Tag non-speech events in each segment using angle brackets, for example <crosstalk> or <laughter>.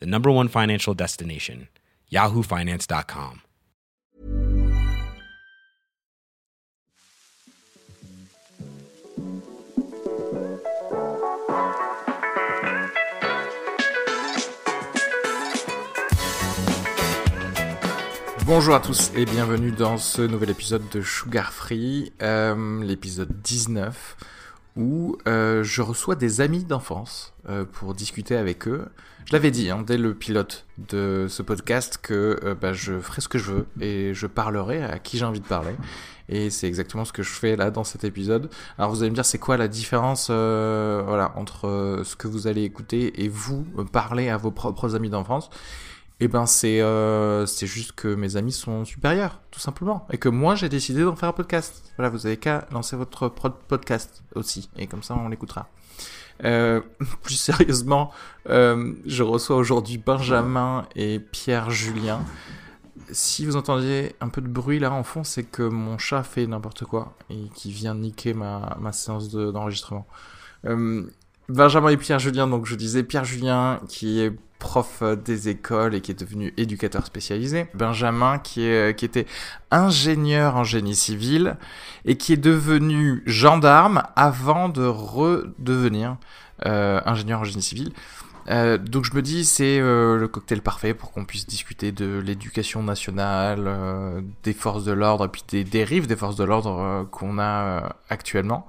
the number one financial destination, yahoofinance.com. Bonjour à tous et bienvenue dans ce nouvel épisode de Sugar Free, euh, l'épisode 19, où euh, je reçois des amis d'enfance euh, pour discuter avec eux. Je l'avais dit hein, dès le pilote de ce podcast que euh, bah, je ferai ce que je veux et je parlerai à qui j'ai envie de parler. Et c'est exactement ce que je fais là dans cet épisode. Alors vous allez me dire c'est quoi la différence euh, voilà, entre euh, ce que vous allez écouter et vous parler à vos propres amis d'enfance? Eh ben c'est c'est juste que mes amis sont supérieurs, tout simplement, et que moi j'ai décidé d'en faire un podcast. Voilà, vous avez qu'à lancer votre podcast aussi, et comme ça on l'écoutera. Euh, <laughs> plus sérieusement, euh, je reçois aujourd'hui Benjamin et Pierre Julien. Si vous entendiez un peu de bruit là en fond, c'est que mon chat fait n'importe quoi et qui vient niquer ma, ma séance de- d'enregistrement. Euh, Benjamin et Pierre Julien, donc je disais Pierre Julien qui est prof euh, des écoles et qui est devenu éducateur spécialisé. Benjamin qui, est, qui était ingénieur en génie civil et qui est devenu gendarme avant de redevenir euh, ingénieur en génie civil. Euh, donc je me dis c'est euh, le cocktail parfait pour qu'on puisse discuter de l'éducation nationale, euh, des forces de l'ordre et puis des dérives des forces de l'ordre euh, qu'on a euh, actuellement.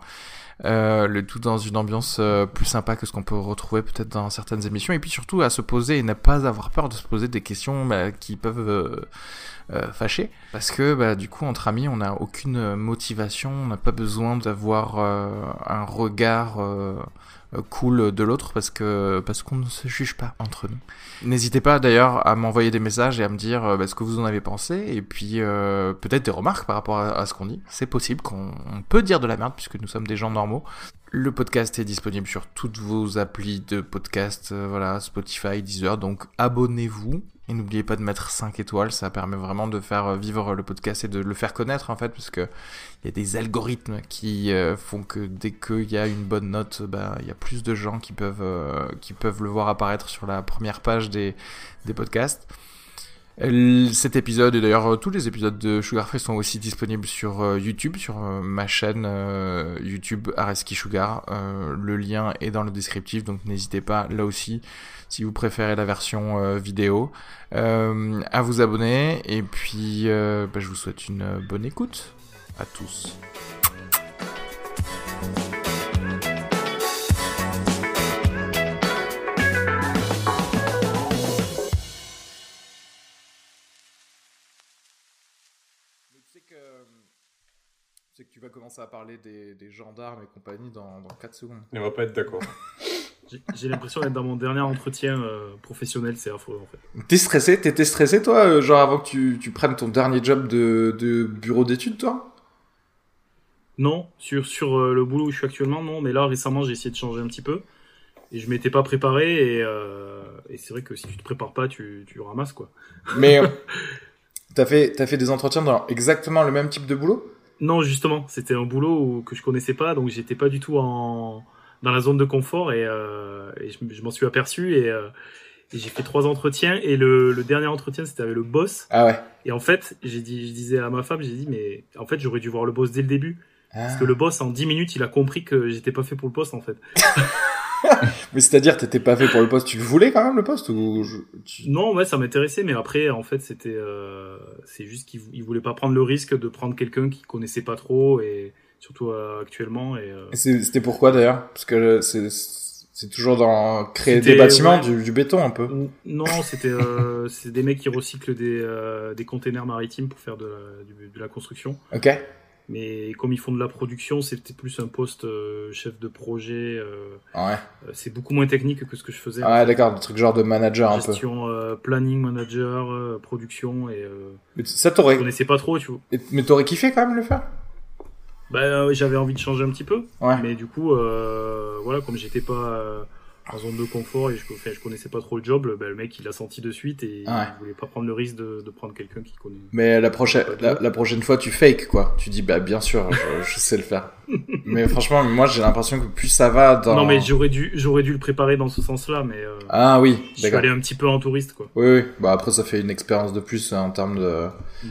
Euh, le tout dans une ambiance euh, plus sympa que ce qu'on peut retrouver peut-être dans certaines émissions. Et puis surtout à se poser et ne pas avoir peur de se poser des questions bah, qui peuvent euh, fâcher. Parce que bah, du coup entre amis on n'a aucune motivation on n'a pas besoin d'avoir un regard cool de l'autre parce que parce qu'on ne se juge pas entre nous. N'hésitez pas d'ailleurs à m'envoyer des messages et à me dire euh, bah, ce que vous en avez pensé et puis euh, peut-être des remarques par rapport à, ce qu'on dit. C'est possible qu'on on peut dire de la merde puisque nous sommes des gens normaux. Le podcast est disponible sur toutes vos applis de podcast, euh, voilà, Spotify, Deezer, donc abonnez-vous. Et n'oubliez pas de mettre 5 étoiles, ça permet vraiment de faire vivre le podcast et de le faire connaître en fait, parce que il y a des algorithmes qui euh, font que dès qu'il y a une bonne note, bah, il y a plus de gens qui peuvent, euh, qui peuvent le voir apparaître sur la première page des, des podcasts. Cet épisode et d'ailleurs euh, tous les épisodes de Sugar Free sont aussi disponibles sur euh, YouTube, sur euh, ma chaîne YouTube Areski Sugar. Le lien est dans le descriptif, donc n'hésitez pas là aussi si vous préférez la version vidéo à vous abonner. Et puis bah, je vous souhaite une bonne écoute à tous. Commencer à parler des, des gendarmes et compagnie dans, dans 4 secondes. On va pas être d'accord. <laughs> J'ai- l'impression d'être dans mon dernier entretien euh, professionnel, c'est affreux en fait. T'es stressé T'étais stressé toi, euh, genre avant que tu, tu prennes ton dernier job de, de bureau d'études toi? Non, sur, sur euh, le boulot où je suis actuellement, non, mais là récemment j'ai essayé de changer un petit peu et je m'étais pas préparé et, euh, et c'est vrai que si tu te prépares pas, tu, tu ramasses quoi. Mais euh, <laughs> t'as fait, t'as fait des entretiens dans exactement le même type de boulot? Non, justement, c'était un boulot que je connaissais pas, donc j'étais pas du tout en, dans la zone de confort et, euh, et je, je m'en suis aperçu et, euh, et j'ai fait trois entretiens et le, le dernier entretien c'était avec le boss Ah ouais. Et en fait, j'ai dit, je disais à ma femme, j'ai dit, mais en fait, j'aurais dû voir le boss dès le début. Parce Ah. que le boss, en 10 minutes, il a compris que j'étais pas fait pour le poste, en fait. <laughs> <laughs> Mais c'est-à-dire, t'étais pas fait pour le poste. Tu le voulais quand même le poste ou je- tu- Non, ouais, ça m'intéressait, mais après, en fait, c'était, euh, c'est juste qu'il vou- il voulait pas prendre le risque de prendre quelqu'un qui connaissait pas trop et surtout euh, actuellement. Et, euh, Et C'était pourquoi d'ailleurs? Parce que c'est c'est toujours dans créer des bâtiments, ouais. du, du béton un peu. Non, c'était euh, c'est des mecs qui recyclent des, euh, des containers maritimes pour faire de la, du- de la construction. Ok. Mais comme ils font de la production, c'était plus un poste euh, chef de projet. euh, Ouais. euh, c'est beaucoup moins technique que ce que je faisais. Ah ouais, d'accord, des trucs genre de manager un peu. Gestion, planning manager, production et Mais ça je t'aurais, connaissais pas trop, tu vois. et- mais t'aurais kiffé quand même le faire? Bah, j'avais envie de changer un petit peu, Ouais. mais du coup, voilà, comme j'étais pas en zone de confort et je, enfin, je connaissais pas trop le job, bah, le mec il a senti de suite et Ouais. il voulait pas prendre le risque de, de prendre quelqu'un qui connaît. Mais la prochaine, la, la prochaine fois, tu fake quoi. Tu dis bah bien sûr, je, je sais le faire. <laughs> mais franchement, moi j'ai l'impression que plus ça va dans. Non, mais j'aurais dû, j'aurais dû le préparer dans ce sens-là, mais euh, Ah oui, je suis allé un petit peu en touriste, quoi. Oui, oui. Bah après ça fait une expérience de plus en termes de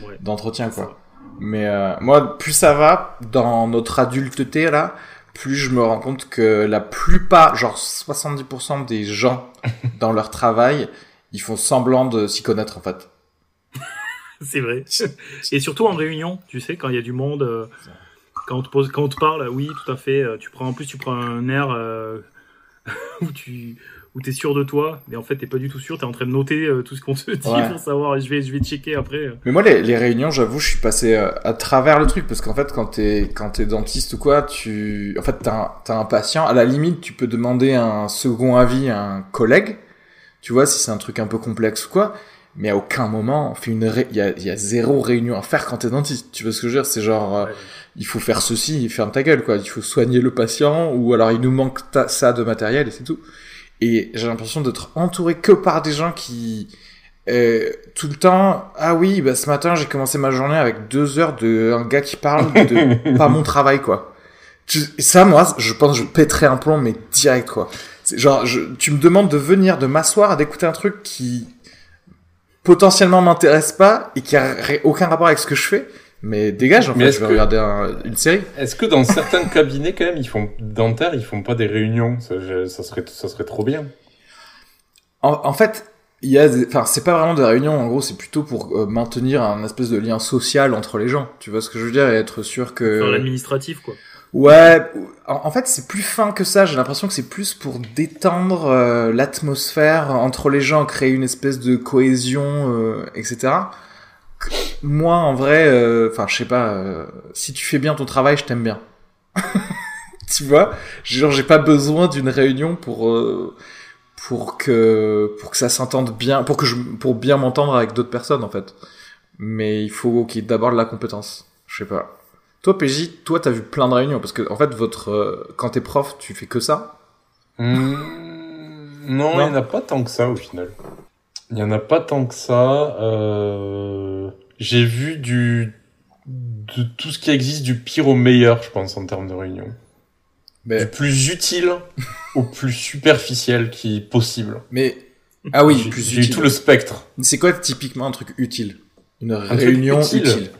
Ouais. d'entretien quoi. Mais euh, moi, plus ça va dans notre adulteté là, plus je me rends compte que la plupart, genre 70% des gens <laughs> dans leur travail, ils font semblant de s'y connaître en fait. <laughs> C'est vrai. Et surtout en réunion, tu sais, quand il y a du monde, euh, quand on te pose, quand on te parle, oui, tout à fait. euh, Tu prends en plus, tu prends un air euh, <laughs> où tu où t'es sûr de toi, mais en fait t'es pas du tout sûr. T'es en train de noter euh, tout ce qu'on te dit Ouais. pour savoir. Je vais je vais checker après. euh. Mais moi, les, les réunions, j'avoue, je suis passé euh, à travers le truc parce qu'en fait, quand t'es quand t'es dentiste ou quoi, tu, en fait, t'as un, t'as un patient. À la limite, tu peux demander un second avis à un collègue. Tu vois, si c'est un truc un peu complexe ou quoi. Mais à aucun moment, on fait une, ré- il y a, il y a zéro réunion à faire quand t'es dentiste. Tu vois ce que je veux dire C'est genre, euh, Ouais. il faut faire ceci, ferme ta gueule, quoi. Il faut soigner le patient ou alors il nous manque ta- ça de matériel et c'est tout. Et j'ai l'impression d'être entouré que par des gens qui, euh, tout le temps, ah oui, bah ce matin j'ai commencé ma journée avec deux heures de un gars qui parle de <laughs> pas mon travail quoi. Tu- Et ça moi, je pense que je pèterais un plomb mais direct quoi. C'est genre, je, tu me demandes de venir, de m'asseoir, d'écouter un truc qui potentiellement m'intéresse pas et qui a aucun rapport avec ce que je fais. Mais dégage, en fait, je vais que- regarder un- une série. Est-ce que dans certains <laughs> cabinets, quand même, ils font dentaires, ils font pas des réunions? Ça, je- ça serait, ça serait trop bien. En, en fait, il y a, des- enfin, c'est pas vraiment des réunions. En gros, c'est plutôt pour euh, maintenir un espèce de lien social entre les gens. Tu vois ce que je veux dire? Et être sûr que. Dans l'administratif, quoi. Ouais. En, en fait, c'est plus fin que ça. J'ai l'impression que c'est plus pour détendre euh, l'atmosphère entre les gens, créer une espèce de cohésion, euh, etc. Moi, en vrai, euh, enfin, je sais pas. euh, si tu fais bien ton travail, je t'aime bien. <laughs> tu vois, genre, j'ai pas besoin d'une réunion pour. euh, pour que pour que ça s'entende bien pour que je pour bien m'entendre avec d'autres personnes en fait mais il faut qu'il y ait d'abord de la compétence je sais pas toi PJ toi t'as vu plein de réunions parce que en fait votre euh, quand t'es prof tu fais que ça? Hmm, non, il Non. y en a pas tant que ça au final. Il y en a pas tant que ça. Euh... J'ai vu du de tout ce qui existe du pire au meilleur, je pense, en termes de réunion. Du mais plus utile <laughs> au plus superficiel qui est possible. mais ah oui plus J'ai eu utile tout le spectre. c'est quoi typiquement un truc utile? Une réunion utile. utile,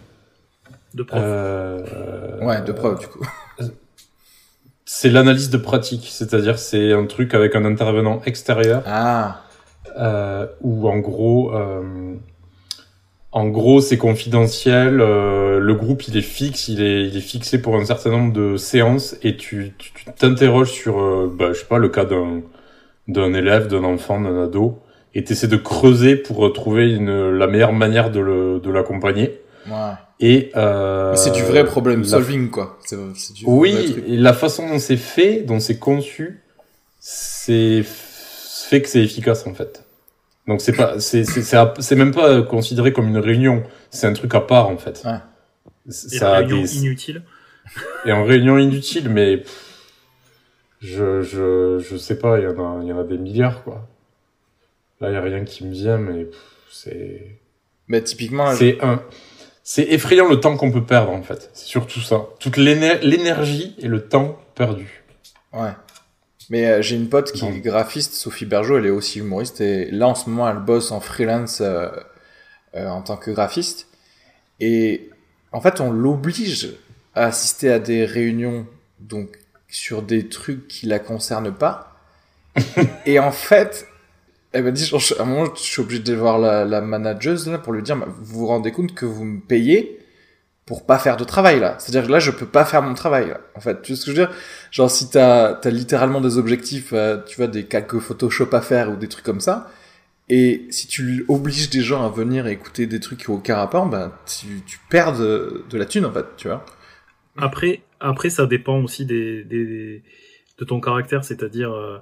De prof. Euh... ouais de preuve du coup C'est l'analyse de pratique, c'est-à-dire c'est un truc avec un intervenant extérieur ah où en gros, euh, en gros c'est confidentiel. euh, le groupe il est fixe, il est, il est fixé pour un certain nombre de séances et tu t'interroges sur, euh, bah, je sais pas, le cas d'un d'un élève, d'un enfant, d'un ado, et t'essaies de creuser pour euh, trouver une, la meilleure manière de le de l'accompagner. ouais Et euh, c'est du vrai problème la- solving quoi du Oui, et la façon dont c'est fait, dont c'est conçu, c'est fait que c'est efficace en fait. Donc c'est pas, c'est c'est c'est à- c'est même pas considéré comme une réunion, c'est un truc à part en fait. Ouais. Et a réunion des inutile. <laughs> et en réunion inutile, mais je je je sais pas, il y en a il y en a des milliards quoi. Là il y a rien qui me vient, mais c'est mais typiquement c'est un c'est effrayant le temps qu'on peut perdre en fait. C'est surtout ça, toute l'éner- l'énergie et le temps perdu. Ouais. Mais euh, j'ai une pote qui est graphiste, Sophie Bergeau, elle est aussi humoriste et là en ce moment elle bosse en freelance euh, euh, en tant que graphiste. Et en fait, on l'oblige à assister à des réunions donc sur des trucs qui la concernent pas. <laughs> et en fait, elle m'a dit, genre, à un moment, je suis obligé de voir la, la manageuse là, pour lui dire, vous vous rendez compte que vous me payez? Pour pas faire de travail là. C'est-à-dire que là, je peux pas faire mon travail là. En fait, tu vois ce que je veux dire? Genre, si t'as as littéralement des objectifs, euh, tu vois, des calques Photoshop à faire ou des trucs comme ça, et si tu obliges des gens à venir écouter des trucs qui ont aucun rapport, ben tu, tu perds de, de la thune en fait, tu vois? Après, après, ça dépend aussi des, des de ton caractère, c'est-à-dire. euh,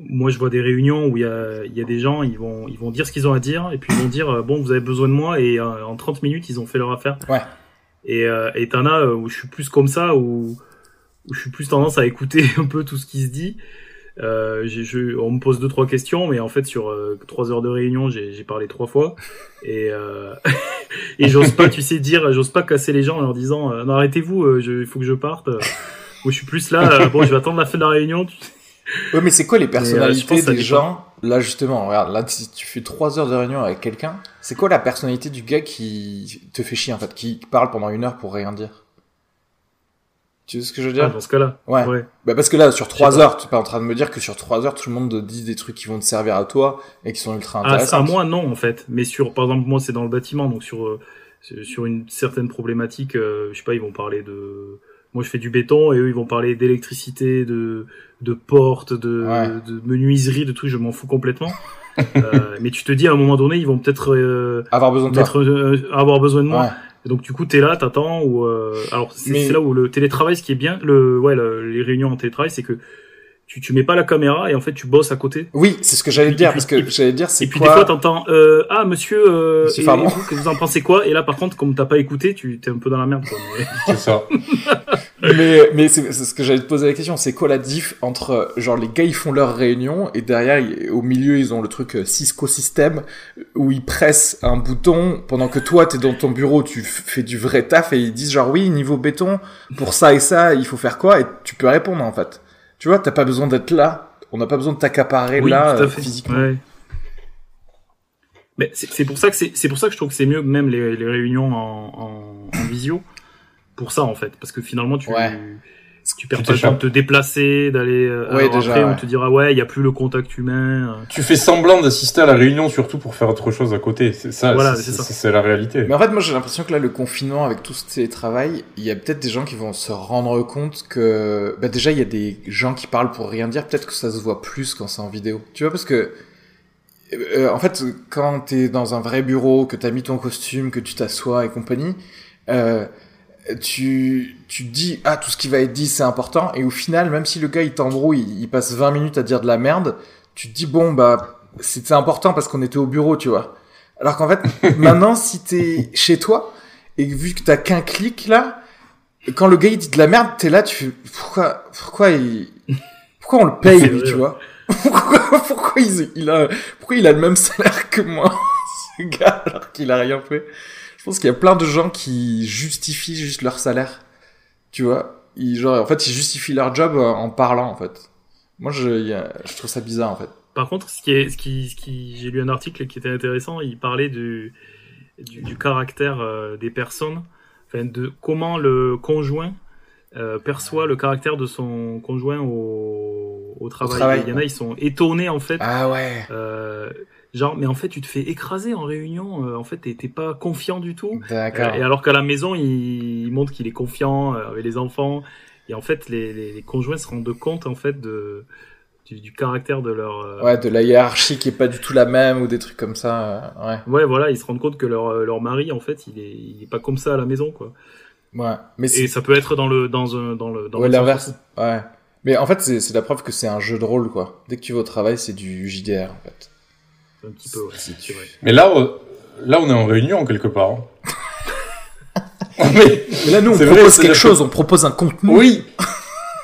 moi, je vois des réunions où il y a, il y a des gens, ils vont, ils vont dire ce qu'ils ont à dire, et puis ils vont dire, euh, bon, vous avez besoin de moi, et euh, en 30 minutes, ils ont fait leur affaire. Ouais. Et euh, et t'en as euh, où je suis plus comme ça, où, où je suis plus tendance à écouter <laughs> un peu tout ce qui se dit. Euh, je, on me pose deux trois questions, mais en fait sur euh, trois heures de réunion, j'ai parlé trois fois et euh, <laughs> et j'ose pas, tu sais dire, j'ose pas casser les gens en leur disant euh, non arrêtez-vous, euh, il faut que je parte. Moi je suis plus là, bon je vais attendre la fin de la réunion. tu- Ouais, mais c'est quoi les personnalités des gens Là, justement, regarde, là, si tu fais trois heures de réunion avec quelqu'un, c'est quoi la personnalité du gars qui te fait chier, en fait, qui parle pendant une heure pour rien dire? Tu vois ce que je veux dire? Ah, dans ce cas-là. Ouais. ouais. Bah parce que là, sur Je sais trois pas. heures, tu es pas en train de me dire que sur trois heures, tout le monde dit des trucs qui vont te servir à toi et qui sont ultra Ah, intéressants. à moi non en fait, mais sur par exemple moi c'est dans le bâtiment donc sur euh, sur une certaine problématique, euh, je sais pas ils vont parler de moi je fais du béton et eux ils vont parler d'électricité, de de portes, de, Ouais. de menuiserie, de trucs je m'en fous complètement. <laughs> Euh, mais tu te dis à un moment donné ils vont peut-être euh, Avoir besoin de euh, avoir besoin de moi. Ouais. Et donc du coup t'es là, t'attends ou euh, alors c'est Mais- là où le télétravail ce qui est bien, le ouais le- les réunions en télétravail c'est que tu tu mets pas la caméra et en fait tu bosses à côté. Oui, c'est ce que j'allais te Et dire, puis- parce que j'allais te dire, c'est Et puis quoi des fois t'entends euh, ah monsieur, euh, Monsieur et Farmon. vous, que vous en pensez quoi? Et là par contre comme t'as pas écouté, tu t'es un peu dans la merde. Quoi. Mais- <laughs> C'est ça. <laughs> mais mais c'est c'est ce que j'allais te poser la question, c'est quoi la diff entre genre les gars ils font leur réunion et derrière ils- au milieu ils ont le truc euh, Cisco System où ils pressent un bouton pendant que toi t'es dans ton bureau tu fais du vrai taf et ils disent genre oui niveau béton pour ça et ça il faut faire quoi? Et tu peux répondre en fait. Tu vois t'as pas besoin d'être là, on n'a pas besoin de t'accaparer Oui, là euh, physiquement. Ouais. Mais c'est pour ça que c'est c'est pour ça que je trouve que c'est mieux même les, les réunions en, en, en visio pour ça en fait parce que finalement tu Ouais. Tu perds Tu pas le temps de te déplacer d'aller euh, Ouais, après on ouais. te dira ouais il y a plus le contact humain euh. Tu fais semblant d'assister à la réunion surtout pour faire autre chose à côté. C'est ça. Voilà, c'est la réalité. Mais en fait, moi, j'ai l'impression que là, le confinement, avec tout ce télétravail, il y a peut-être des gens qui vont se rendre compte que, bah, déjà, il y a des gens qui parlent pour rien dire. Peut-être que ça se voit plus quand c'est en vidéo. Tu vois, parce que, euh, en fait, quand t'es dans un vrai bureau, que t'as mis ton costume, que tu t'assois et compagnie, euh, tu, tu te dis, ah, tout ce qui va être dit, c'est important. Et au final, même si le gars, il t'embrouille, il passe 20 minutes à dire de la merde, tu te dis, bon, bah, c'était important parce qu'on était au bureau, tu vois. Alors qu'en fait, <laughs> maintenant, si t'es chez toi, et vu que t'as qu'un clic là, quand le gars il dit de la merde, t'es là, tu fais, pourquoi, pourquoi il, pourquoi on le paye, lui, tu vois? <laughs> Pourquoi, pourquoi il, il a, pourquoi il a le même salaire que moi, <laughs> ce gars, alors qu'il a rien fait? Je pense qu'il y a plein de gens qui justifient juste leur salaire. Tu vois? Ils, genre, en fait, ils justifient leur job euh, en parlant, en fait. Moi, je, a- je trouve ça bizarre, en fait. Par contre, ce qui est, ce qui, ce qui, j'ai lu un article qui était intéressant. Il parlait du, du, du caractère euh, des personnes, enfin de comment le conjoint euh, perçoit le caractère de son conjoint au, au travail. travail, Il y en a, ils sont étonnés en fait. Ah ouais. Euh, genre, mais en fait, tu te fais écraser en réunion. euh, en fait, t'es pas confiant du tout. D'accord. Euh, et alors qu'à la maison, il, il montre qu'il est confiant euh, avec les enfants. Et en fait, les, les, les conjoints se rendent compte en fait de du, du caractère de leur. Ouais, de la hiérarchie qui est pas du tout la même ou des trucs comme ça. ouais. Ouais, voilà, ils se rendent compte que leur, leur mari, en fait, il est, il est pas comme ça à la maison, quoi. Ouais. Mais Et ça peut être dans le, dans un, dans le, dans ouais, l'inverse. Ouais. Mais en fait, c'est la preuve que c'est un jeu de rôle, quoi. Dès que tu vas au travail, c'est du JDR, en fait. Un petit peu, ouais. Si C'est tu- vrai. Mais là, euh, là, on est en réunion quelque part. mais, <laughs> Mais là, nous, on propose vrai, quelque chose, on propose un contenu. oui. <laughs>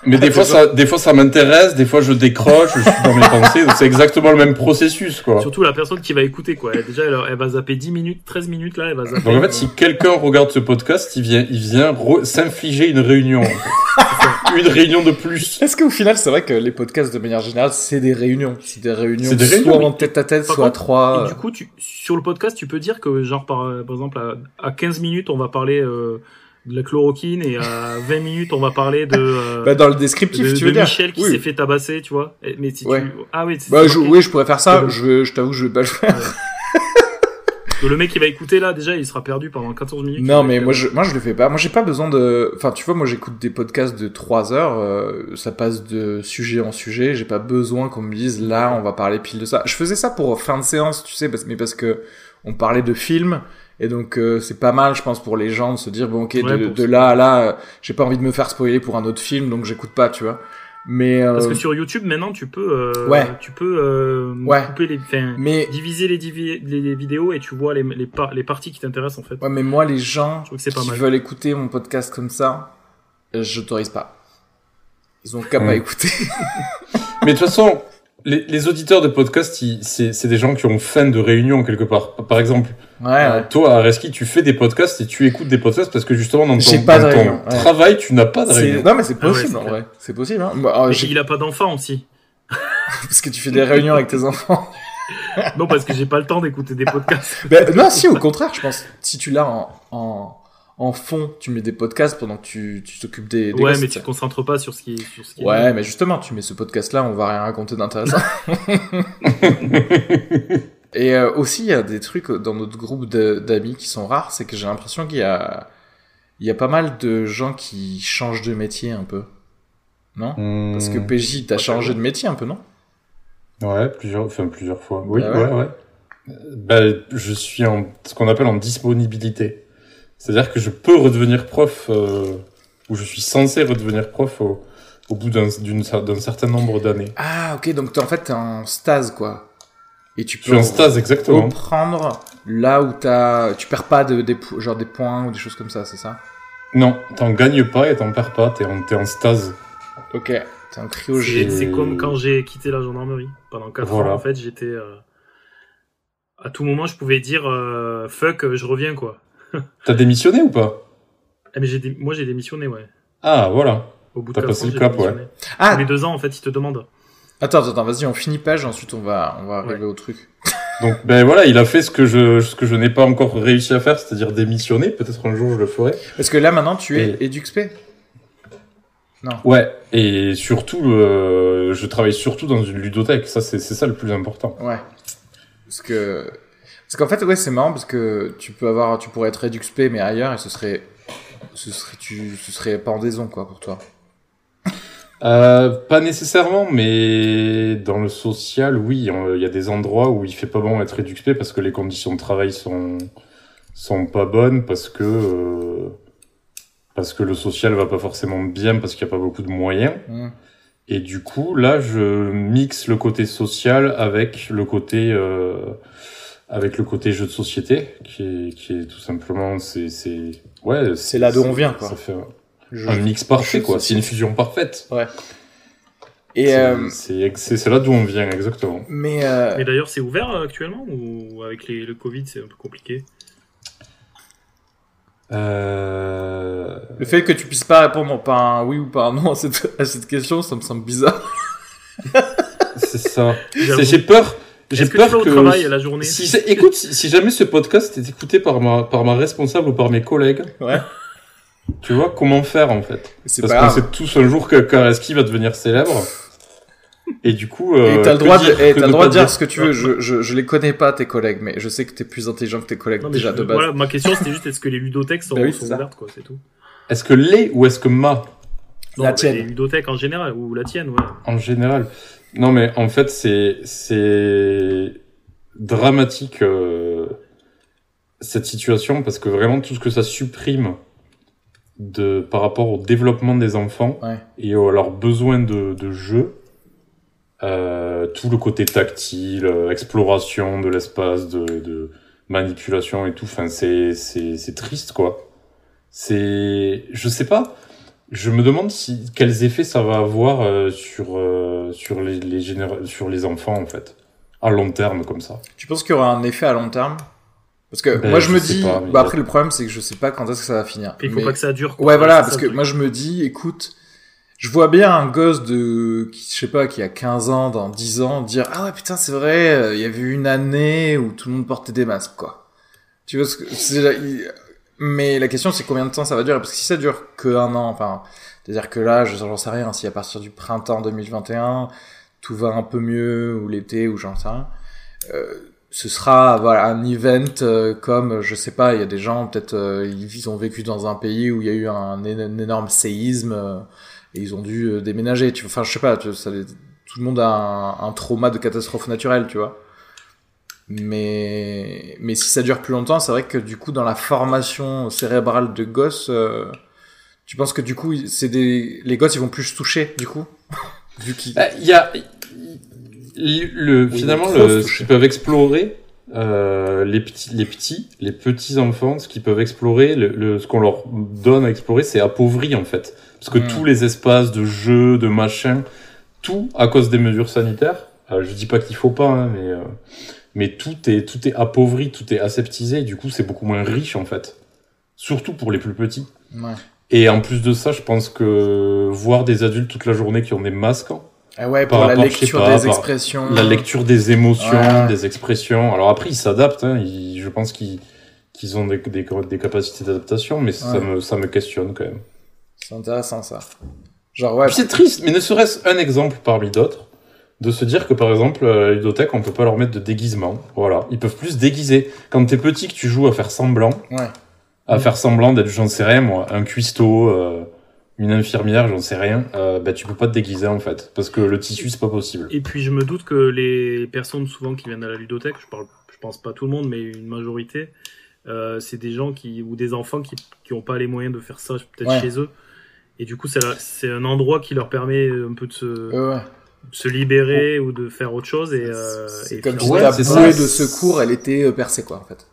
Mais des fois, ça, des fois, ça m'intéresse, des fois, je décroche, je suis dans mes pensées. donc C'est exactement le même processus, quoi. Surtout la personne qui va écouter, quoi. Elle, déjà, elle, elle va zapper 10 minutes, 13 minutes, là, elle va zapper. Donc en fait, si quelqu'un regarde ce podcast, il vient, il vient s'infliger une réunion. en fait. <laughs> <laughs> une réunion de plus. Est-ce qu'au final, c'est vrai que les podcasts, de manière générale, c'est des réunions C'est des réunions, des soit réunions, en tête à tête, soit à contre, trois. Et du coup, tu, sur le podcast, tu peux dire que, genre, par, par exemple, à, à 15 minutes, on va parler euh, de la chloroquine et à <laughs> 20 minutes, on va parler de, euh, Bah, dans le descriptif, de, tu de veux dire Michel qui Oui. s'est fait tabasser, tu vois. Mais si Ouais. tu... Ah oui, c'est Bah, je, oui, je pourrais faire ça. Je, je t'avoue que je vais pas le faire. <laughs> Le mec qui va écouter là, déjà, il sera perdu pendant 14 minutes. Non, mais moi je, moi je le fais pas. Moi j'ai pas besoin de. Enfin, tu vois, moi j'écoute des podcasts de 3 heures. euh, ça passe de sujet en sujet. J'ai pas besoin qu'on me dise là, on va parler pile de ça. Je faisais ça pour fin de séance, tu sais, parce, mais parce que on parlait de films. Et donc euh, c'est pas mal, je pense, pour les gens de se dire bon ok, Ouais, de, là à là, euh, j'ai pas envie de me faire spoiler pour un autre film, donc j'écoute pas, tu vois. Mais euh, Parce que sur YouTube, maintenant, tu peux, euh, Ouais. tu peux euh, Ouais. couper les, mais diviser les, divi- les, les vidéos et tu vois les, les, par- les parties qui t'intéressent en fait. ouais, mais moi les gens Je trouve que c'est pas qui mal. veulent écouter mon podcast comme ça, euh, j'autorise pas. Ils ont qu'à pas Ouais. écouter. <laughs> Mais de toute façon, les, les auditeurs de podcast, ils- c'est c'est des gens qui ont faim de réunion quelque part. Par exemple, Ouais, euh, ouais. toi, Areski, tu fais des podcasts et tu écoutes des podcasts parce que justement, dans ton, pas dans de ton réunion, ouais. travail, tu n'as pas de réunion. Non, mais c'est Ah ouais, possible c'est en clair. vrai. C'est possible. Hein. Moi, euh, il a pas d'enfant aussi. <laughs> <laughs> Parce que tu fais des réunions avec tes enfants. Non, parce que j'ai pas le temps d'écouter des podcasts. <laughs> Ben, non, si, au contraire, je pense. Si tu l'as en, en, en fond, tu mets des podcasts pendant que tu tu t'occupes des, des ouais, gosses, mais tu te concentres pas sur ce qui est, sur ce qui est Ouais, mais justement, tu mets ce podcast-là, on va rien raconter d'intéressant. <laughs> Et euh, aussi, il y a des trucs dans notre groupe de- d'amis qui sont rares, c'est que j'ai l'impression qu'il y a, il y a pas mal de gens qui changent de métier un peu. Non? Parce que Hmm. PJ, t'as changé de métier un peu, non? Ouais, plusieurs, enfin plusieurs fois. Oui, Ah ouais, ouais ouais. Euh, Bah, je suis en ce qu'on appelle en disponibilité. C'est-à-dire que je peux redevenir prof, euh, ou je suis censé redevenir prof au, au bout d'un certain nombre d'années. Ah, ok, donc t'es- en fait, t'es en stase, quoi. Et tu Je peux suis en stase, exactement. reprendre là où t'as, tu perds pas de, des, genre des points ou des choses comme ça, c'est ça? Non, t'en gagnes pas et t'en perds pas, t'es en, t'es en stase. Ok, t'es en cryogé. C'est c'est comme quand j'ai quitté la gendarmerie. Pendant 4 Voilà. ans, en fait, j'étais. euh, À tout moment, je pouvais dire euh, fuck, je reviens quoi. T'as démissionné ou pas? Ah, mais j'ai dé- moi j'ai démissionné, ouais. Ah, voilà. Au bout de T'as 4 passé ans, le cap, démissionné. Ah, Tous les deux ans, en fait, ils te demandent. attends, attends, attends, vas-y, on finit page, ensuite on va, on va arriver Ouais. au truc. <laughs> Donc, ben voilà, il a fait ce que je, ce que je n'ai pas encore réussi à faire, c'est-à-dire démissionner. Peut-être un jour je le ferai. Parce que là, maintenant, tu es Et- EduxP. Non. Ouais, et surtout, euh, je travaille surtout dans une ludothèque. Ça, c'est c'est ça le plus important. Ouais. Parce que, parce qu'en fait, ouais, c'est marrant parce que tu peux avoir, tu pourrais être EduxP mais ailleurs et ce serait, ce serait, tu, ce serait pendaison, quoi, pour toi. Euh, pas nécessairement, mais dans le social, oui, il y a des endroits où il fait pas bon être éduqué parce que les conditions de travail sont sont pas bonnes, parce que euh, parce que le social va pas forcément bien, parce qu'il y a pas beaucoup de moyens. Hmm. Et du coup, là, je mixe le côté social avec le côté euh, avec le côté jeu de société, qui est qui est tout simplement c'est c'est ouais C'est là d'où on vient, quoi. Ça fait un, mix parfait, quoi. C'est une fusion parfaite. Et, C'est- euh, là d'où on vient, exactement. mais, euh, Mais d'ailleurs, c'est ouvert euh, actuellement ou avec les, le Covid, c'est un peu compliqué? Euh... le fait que tu puisses pas répondre par un oui ou par un non à cette, à cette question, ça me semble bizarre. C'est ça. J'ai peur. J'ai Est-ce que tu peur fais au que. travail la journée Si, écoute, si si jamais ce podcast est écouté par ma, par ma responsable ou par mes collègues, Ouais. tu vois, comment faire en fait Parce qu'on sait tous un jour que Kareski va devenir célèbre. Et du coup. Euh, Et t'as le droit de, dire, t'as le droit de dire dire ce que tu veux. Je, je, je les connais pas, tes collègues, mais je sais que t'es plus intelligent que tes collègues Non, mais déjà je- de base. Voilà, ma question c'était juste est-ce que les ludothèques sont, Bah oui, sont ouvertes, quoi, c'est tout. Est-ce que les ou est-ce que ma? Non, La bah, tienne. Les ludothèques en général, ou la tienne, ouais. En général. Non, mais en fait, c'est c'est dramatique euh, cette situation parce que vraiment tout ce que ça supprime de par rapport au développement des enfants Ouais. et à leurs besoins de, de jeu, euh, tout le côté tactile, euh, exploration de l'espace, de, de manipulation et tout. Enfin, c'est c'est c'est triste quoi. C'est je sais pas. Je me demande si quels effets ça va avoir euh, sur euh, sur les, les généra- sur les enfants en fait à long terme comme ça. Tu penses qu'il y aura un effet à long terme? Parce que Ben, moi je, je me dis, pas, bah après le problème c'est que je sais pas quand est-ce que ça va finir. Il faut Mais- pas que ça dure. quoi. Ouais voilà, parce que moi je me dis, écoute, je vois bien un gosse de, qui, je sais pas, qui a 15 ans, dans 10 ans, dire ah ouais putain c'est vrai, euh, il y avait eu une année où tout le monde portait des masques quoi. Tu vois ce que c'est, mais la question c'est combien de temps ça va durer? Parce que si ça dure que un an, enfin, c'est-à-dire que là, je j'en sais rien, si à partir du printemps 2021 tout va un peu mieux ou l'été ou j'en sais rien. Euh, ce sera voilà un event euh, comme je sais pas il y a des gens peut-être euh, ils ont vécu dans un pays où il y a eu un, énorme séisme et ils ont dû déménager tu enfin je sais pas tu, tout le monde a un, un, trauma de catastrophe naturelle tu vois mais mais si ça dure plus longtemps c'est vrai que du coup dans la formation cérébrale de gosses tu penses que du coup c'est des les gosses ils vont plus se toucher du coup? <laughs> Vu qu'il bah, il y a le, finalement, le, ce qu'ils peuvent explorer, euh, les petits, les petits, les petits enfants, ce qu'ils peuvent explorer, le, le ce qu'on leur donne à explorer, c'est appauvri en fait, parce que hmm. tous les espaces de jeux, de machin, tout à cause des mesures sanitaires. Euh, je dis pas qu'il faut pas, hein, mais euh, mais tout est tout est appauvri, tout est aseptisé. Et du coup, c'est beaucoup moins riche en fait, surtout pour les plus petits. Ouais. Et en plus de ça, je pense que voir des adultes toute la journée qui ont des masques ah ouais, pour la lecture des expressions. La lecture des émotions, des expressions. Alors après, ils s'adaptent. Hein, je pense qu'ils qu'ils ont des, des, des capacités d'adaptation, mais ça, me, ça me questionne quand même. C'est intéressant ça. Genre ouais. C'est triste, mais ne serait-ce un exemple parmi d'autres de se dire que par exemple à la ludothèque on peut pas leur mettre de déguisement. Voilà, ils peuvent plus se déguiser. Quand t'es petit que tu joues à faire semblant, ouais. à faire semblant d'être j'en sais rien moi, un cuistot. Euh, une infirmière, j'en sais rien, euh, bah tu peux pas te déguiser en fait, parce que le tissu c'est pas possible. Et puis je me doute que les personnes souvent qui viennent à la ludothèque, je parle, je pense pas tout le monde, mais une majorité, euh, c'est des gens qui ou des enfants qui qui ont pas les moyens de faire ça peut-être chez eux, et du coup c'est c'est un endroit qui leur permet un peu de se se libérer ou de faire autre chose et, euh, et comme si la bouée de secours elle était euh, percée quoi en fait.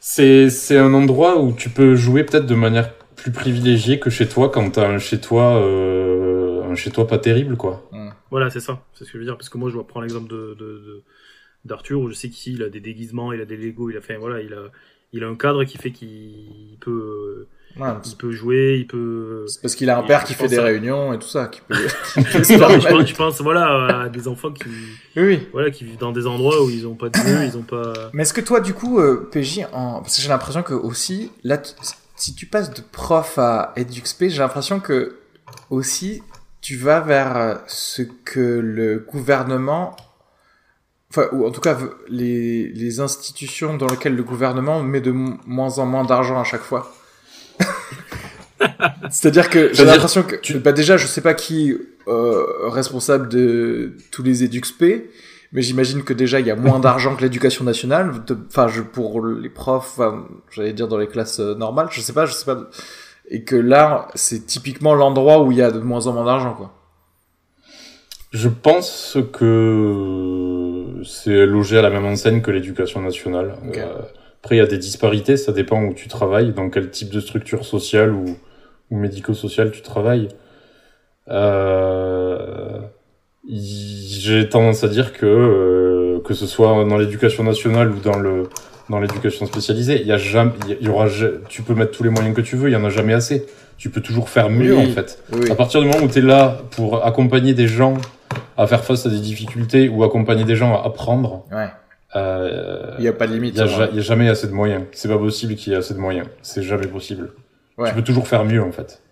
C'est c'est un endroit où tu peux jouer peut-être de manière plus privilégié que chez toi quand t'as un chez toi euh, un chez toi pas terrible quoi. Voilà c'est ça, c'est ce que je veux dire. Parce que moi je prendre l'exemple de, de, d'Arthur où je sais qu'ici il a des déguisements, il a des Lego, il a fait voilà il a il a un cadre qui fait qu'il peut ouais, il peut jouer, il peut. C'est parce qu'il a un père qui fait des réunions et tout ça, qui peut. <laughs> je, pense, voilà à des enfants qui, oui. voilà, qui vivent dans des endroits où ils ont pas de jeu, ils ont pas. Mais est-ce que toi, du coup, euh, PJ, en... parce que j'ai l'impression que aussi là, si tu passes de prof à EduxP, j'ai l'impression que aussi tu vas vers euh, ce que le gouvernement, enfin, ou en tout cas les, les institutions dans lesquelles le gouvernement met de moins en moins d'argent à chaque fois. <laughs> C'est-à-dire que j'ai l'impression que, tu... bah déjà, je sais pas qui euh, responsable de tous les EduxP, mais j'imagine que déjà il y a moins d'argent que l'éducation nationale. Enfin, je, pour les profs, j'allais dire dans les classes euh, normales, je sais pas, je sais pas. Et que là, c'est typiquement l'endroit où il y a de moins en moins d'argent, quoi. Je pense que c'est logé à la même enseigne que l'éducation nationale. Euh, après, il y a des disparités, ça dépend où tu travailles, dans quel type de structure sociale ou, ou médico-sociale tu travailles. Euh j'ai tendance à dire que euh, que ce soit dans l'éducation nationale ou dans le dans l'éducation spécialisée, il y a jamais, il y aura, tu peux mettre tous les moyens que tu veux, il y en a jamais assez. Tu peux toujours faire mieux en fait. À partir du moment où tu es là pour accompagner des gens à faire face à des difficultés ou accompagner des gens à apprendre, ouais. Euh, il y a pas de limite. Il y, a jamais assez de moyens. C'est pas possible qu'il y ait assez de moyens. C'est jamais possible. Ouais. Tu peux toujours faire mieux en fait.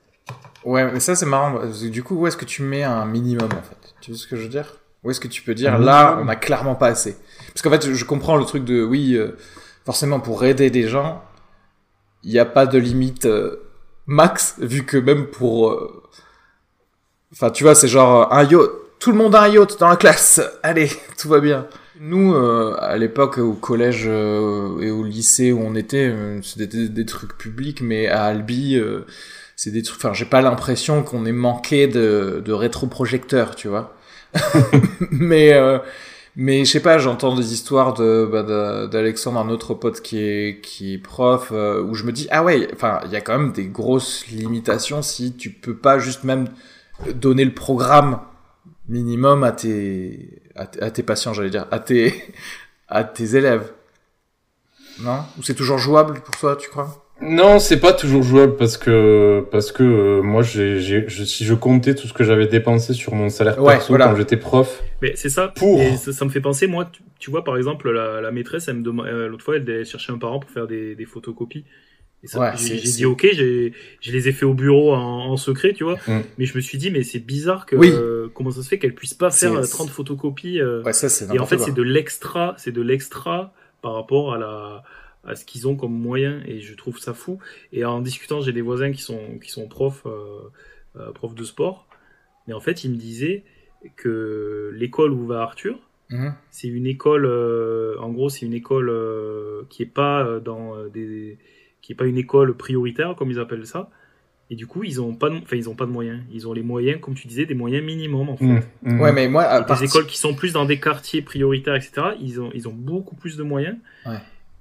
Ouais, mais ça c'est marrant. Du coup, où est-ce que tu mets un minimum en fait? Tu vois ce que je veux dire? Où est-ce que tu peux dire là, on a clairement pas assez? Parce qu'en fait, je comprends le truc de oui, euh, forcément pour aider des gens, il n'y a pas de limite euh, max, vu que même pour, enfin, tu vois, c'est genre un yacht. Tout le monde a un yacht dans la classe. <laughs> Allez, tout va bien. Nous, à l'époque, au collège et au lycée où on était, c'était des, des, trucs publics, mais à Albi c'est des trucs. Enfin, j'ai pas l'impression qu'on ait manqué de, de rétroprojecteurs, tu vois. <laughs> mais euh, mais je sais pas, j'entends des histoires de bah, d'Alexandre, un autre pote qui est qui est prof, euh, où je me dis ah ouais, enfin il y a quand même des grosses limitations si tu peux pas juste même donner le programme minimum à tes à, tes patients, j'allais dire, à tes <laughs> à tes élèves. Non? Ou c'est toujours jouable pour toi, tu crois? Non, c'est pas toujours jouable parce que parce que euh, moi, j'ai, j'ai, je, si je comptais tout ce que j'avais dépensé sur mon salaire Ouais, perso voilà. quand j'étais prof, Mais c'est ça. Pour. Et ça, ça me fait penser, moi, tu, tu vois, par exemple, la, la maîtresse, elle me demande, euh, l'autre fois, elle allait chercher un parent pour faire des, des photocopies. Ouais, j'ai, dit ok, je les ai fait au bureau en, en secret, tu vois. Mm. Mais je me suis dit, mais c'est bizarre que, Oui. euh, comment ça se fait qu'elle puisse pas faire C'est- euh, 30 photocopies. euh, Ouais, ça c'est et en fait, c'est de l'extra, c'est de l'extra par rapport à la, à ce qu'ils ont comme moyen, et je trouve ça fou. Et en discutant, j'ai des voisins qui sont, qui sont profs, euh, profs de sport, mais en fait, ils me disaient que l'école où va Arthur, Mhm. c'est une école, en gros, c'est une école qui est pas dans des, qui est pas une école prioritaire comme ils appellent ça. Et du coup, ils ont pas, de, enfin, ils ont pas de moyens. Ils ont les moyens, comme tu disais, des moyens minimums en fait. Mm, mm. Ouais, mais moi, à Et part... des écoles qui sont plus dans des quartiers prioritaires, etc. Ils ont, ils ont beaucoup plus de moyens. Ouais.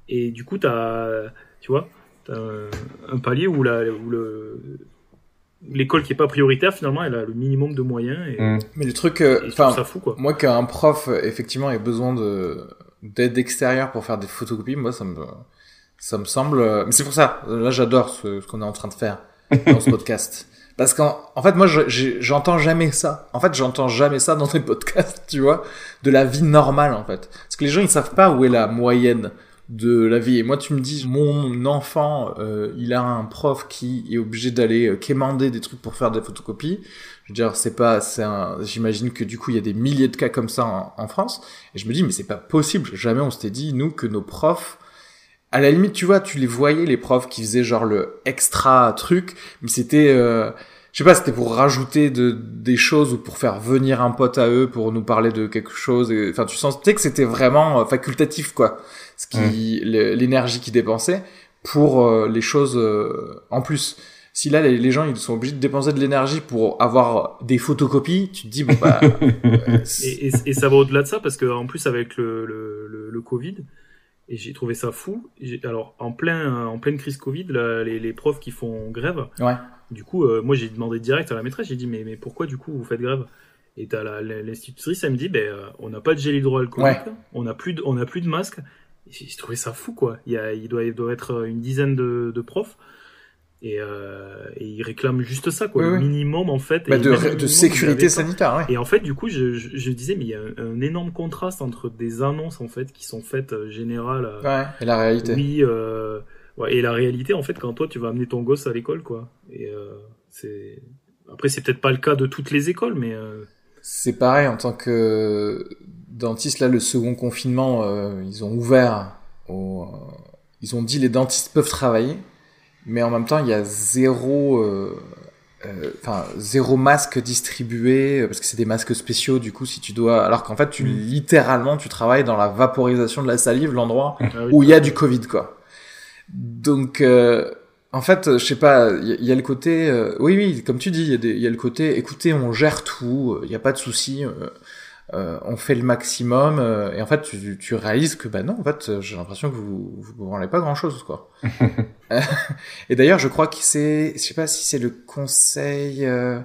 Et du coup, t'as, tu vois, t'as un, un palier où la, où le, l'école qui est pas prioritaire, finalement, elle a le minimum de moyens. Et, Mm. Mais le truc, euh, enfin, ça fou, quoi. moi qu'un prof euh, effectivement ait besoin de d'aide extérieure pour faire des photocopies, moi ça me ça me semble. euh, Mais c'est pour ça. Là, j'adore ce, ce qu'on est en train de faire dans ce <laughs> podcast. Parce qu'en en fait, moi, je- j'entends jamais ça. En fait, j'entends jamais ça dans des podcasts, tu vois, de la vie normale, en fait. Parce que les gens, ils savent pas où est la moyenne de la vie. Et moi, tu me dis, mon enfant, euh, il a un prof qui est obligé d'aller euh, quémander des trucs pour faire des photocopies. Je veux dire, c'est pas, c'est un, j'imagine que du coup, il y a des milliers de cas comme ça en, en France. Et je me dis, mais c'est pas possible. Jamais on s'était dit, nous, que nos profs, à la limite, tu vois, tu les voyais, les profs qui faisaient genre le extra truc, mais c'était, euh, je sais pas, c'était pour rajouter de, des choses ou pour faire venir un pote à eux pour nous parler de quelque chose. et- Enfin, tu sentais que c'était vraiment euh, facultatif, quoi. Ce qui, l'énergie qu'ils dépensaient pour euh, les choses euh, en plus. Si là, les, les gens, ils sont obligés de dépenser de l'énergie pour avoir des photocopies, tu te dis, bon, bah, <laughs> Et, et, et ça va au-delà de ça parce que en plus avec le, le, le, le Covid, et j'ai trouvé ça fou. Alors en plein en pleine crise Covid, là, les, les profs qui font grève, ouais. du coup, euh, moi j'ai demandé direct à la maîtresse, j'ai dit mais mais pourquoi du coup vous faites grève? Et t'as l'institutrice, elle me dit ben euh, on n'a pas de gel hydroalcoolique, on n'a plus de on plus de masque. J'ai j'ai trouvé ça fou quoi. Il y a il doit il doit être une dizaine de, de profs. Et, euh, et ils réclament juste ça, quoi. Oui, le oui. minimum, en fait. Bah, de, sécurité sanitaire, ouais. Et en fait, du coup, je, je, je disais, mais il y a un, un énorme contraste entre des annonces, en fait, qui sont faites euh, générales. euh, Ouais, et la réalité. oui, euh, ouais, et la réalité, en fait, quand toi, tu vas amener ton gosse à l'école, quoi. Et c'est. Après, c'est peut-être pas le cas de toutes les écoles, mais. C'est pareil en tant que dentiste. Là, le second confinement, ils ont ouvert. Au, euh, ils ont dit les dentistes peuvent travailler, mais en même temps, il y a zéro, euh, euh, enfin zéro masque distribué euh, parce que c'est des masques spéciaux. Du coup, si tu dois, alors qu'en fait, tu Mm. littéralement, tu travailles dans la vaporisation de la salive, l'endroit ah oui. où il y a du Covid, quoi. Donc, euh, en fait, je sais pas, il y, a- il y a le côté, euh, oui, oui, comme tu dis, il y, y a le côté, écoutez, on gère tout, il n'y a pas de souci, euh, on fait le maximum, euh, et en fait, tu, tu réalises que, bah non, en fait, j'ai l'impression que vous vous branlez pas grand chose, quoi. <laughs> Euh, et d'ailleurs, je crois que c'est, je sais pas si c'est le conseil, euh,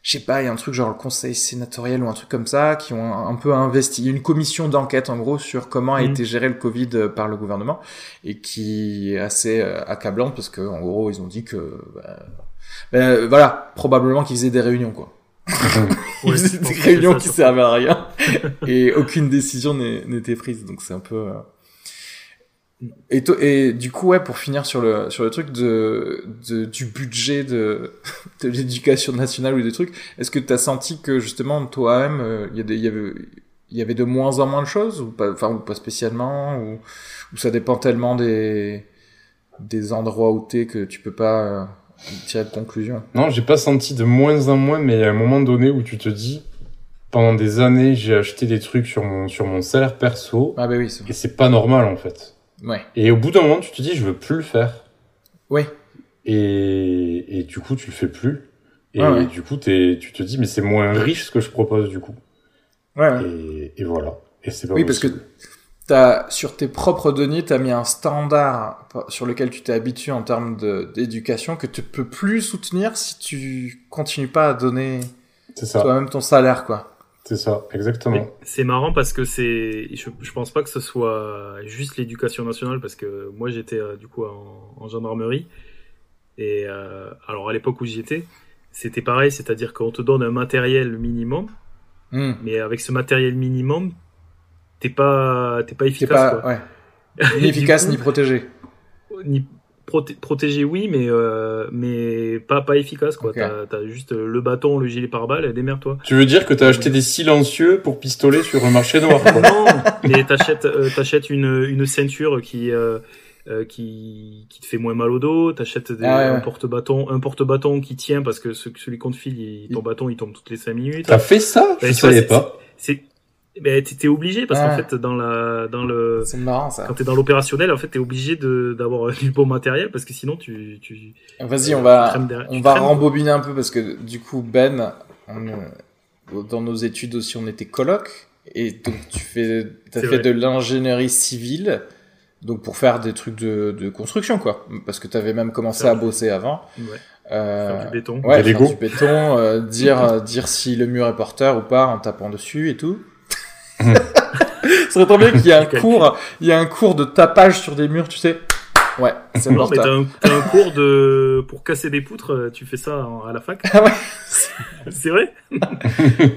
je sais pas, il y a un truc genre le conseil sénatorial ou un truc comme ça, qui ont un, un peu investi, une commission d'enquête en gros sur comment a Mhm. été géré le Covid euh, par le gouvernement et qui est assez euh, accablante parce que en gros ils ont dit que bah, bah, voilà probablement qu'ils faisaient des réunions quoi. Ouais, des réunions ça, qui surtout. servaient à rien <laughs> et aucune décision n'était prise donc c'est un peu. euh, Et, du coup ouais pour finir sur le sur le truc de, de du budget de <laughs> de l'éducation nationale ou des trucs est-ce que tu as senti que justement toi-même euh, il y a des il y avait il y avait de moins en moins de choses ou pas enfin ou pas spécialement ou, ou ça dépend tellement des des endroits où t'es que tu peux pas euh, tirer de conclusion Non, j'ai pas senti de moins en moins, mais il y a un moment donné où tu te dis, pendant des années, j'ai acheté des trucs sur mon, sur mon salaire perso, ah bah oui c'est et c'est pas normal en fait. ouais Et au bout d'un moment, tu te dis, je veux plus le faire. oui Et, et du coup, tu le fais plus. Et ouais. du coup, tu te dis, mais c'est moins riche ce que je propose du coup. ouais, ouais. Et, et voilà. Et c'est pas Oui, parce que t'as, sur tes propres deniers, t'as mis un standard sur lequel tu t'es habitué en termes de- d'éducation que tu peux plus soutenir si tu continues pas à donner C'est ça. toi-même ton salaire, quoi. C'est ça, exactement. C'est marrant parce que c'est, je, je pense pas que ce soit juste l'éducation nationale parce que moi j'étais euh, du coup en, en gendarmerie et euh, alors à l'époque où j'y étais, c'était pareil, c'est-à-dire qu'on te donne un matériel minimum, Hmm. mais avec ce matériel minimum, t'es pas, t'es pas T'es efficace. pas, quoi. ouais. <laughs> Ni efficace coup, ni protégé. ni proté- protégé oui mais euh, mais pas pas efficace quoi Ok. t'as t'as juste le bâton le gilet pare-balles démerde-toi Tu veux dire que t'as acheté des silencieux pour pistolet sur un marché noir, quoi. non mais t'achètes euh, t'achètes une une ceinture qui euh, euh, qui qui te fait moins mal au dos t'achètes des- Ah ouais, un porte-bâton un porte-bâton qui tient parce que ce- celui qu'on te file il- ton bâton il tombe toutes les cinq minutes T'as fait ça? Je tu vois, savais c'est- pas. c'est ben t'es obligé parce Ouais. qu'en fait dans la dans le C'est marrant ça. quand t'es dans l'opérationnel en fait t'es obligé de d'avoir du bon matériel parce que sinon tu tu Vas-y, euh, on va, derrière- on va traînes, rembobiner un peu parce que du coup, Ben, on, euh, dans nos études aussi, on était coloc. Et donc, tu fais, t'as fait vrai. de l'ingénierie civile. Donc, pour faire des trucs de, de construction, quoi. Parce que t'avais même commencé à bosser avant. Ouais. Euh, Faire du béton. Ouais, faire du béton, euh, dire, euh, dire si le mur est porteur ou pas en tapant dessus et tout. <laughs> Ce serait trop bien qu'il y ait un cours, il y a un cours de tapage sur des murs, tu sais. Ouais, c'est Non, mais t'as un, cours de pour casser des poutres, euh, tu fais ça à la fac. Ah ouais. <laughs> C'est vrai? <laughs>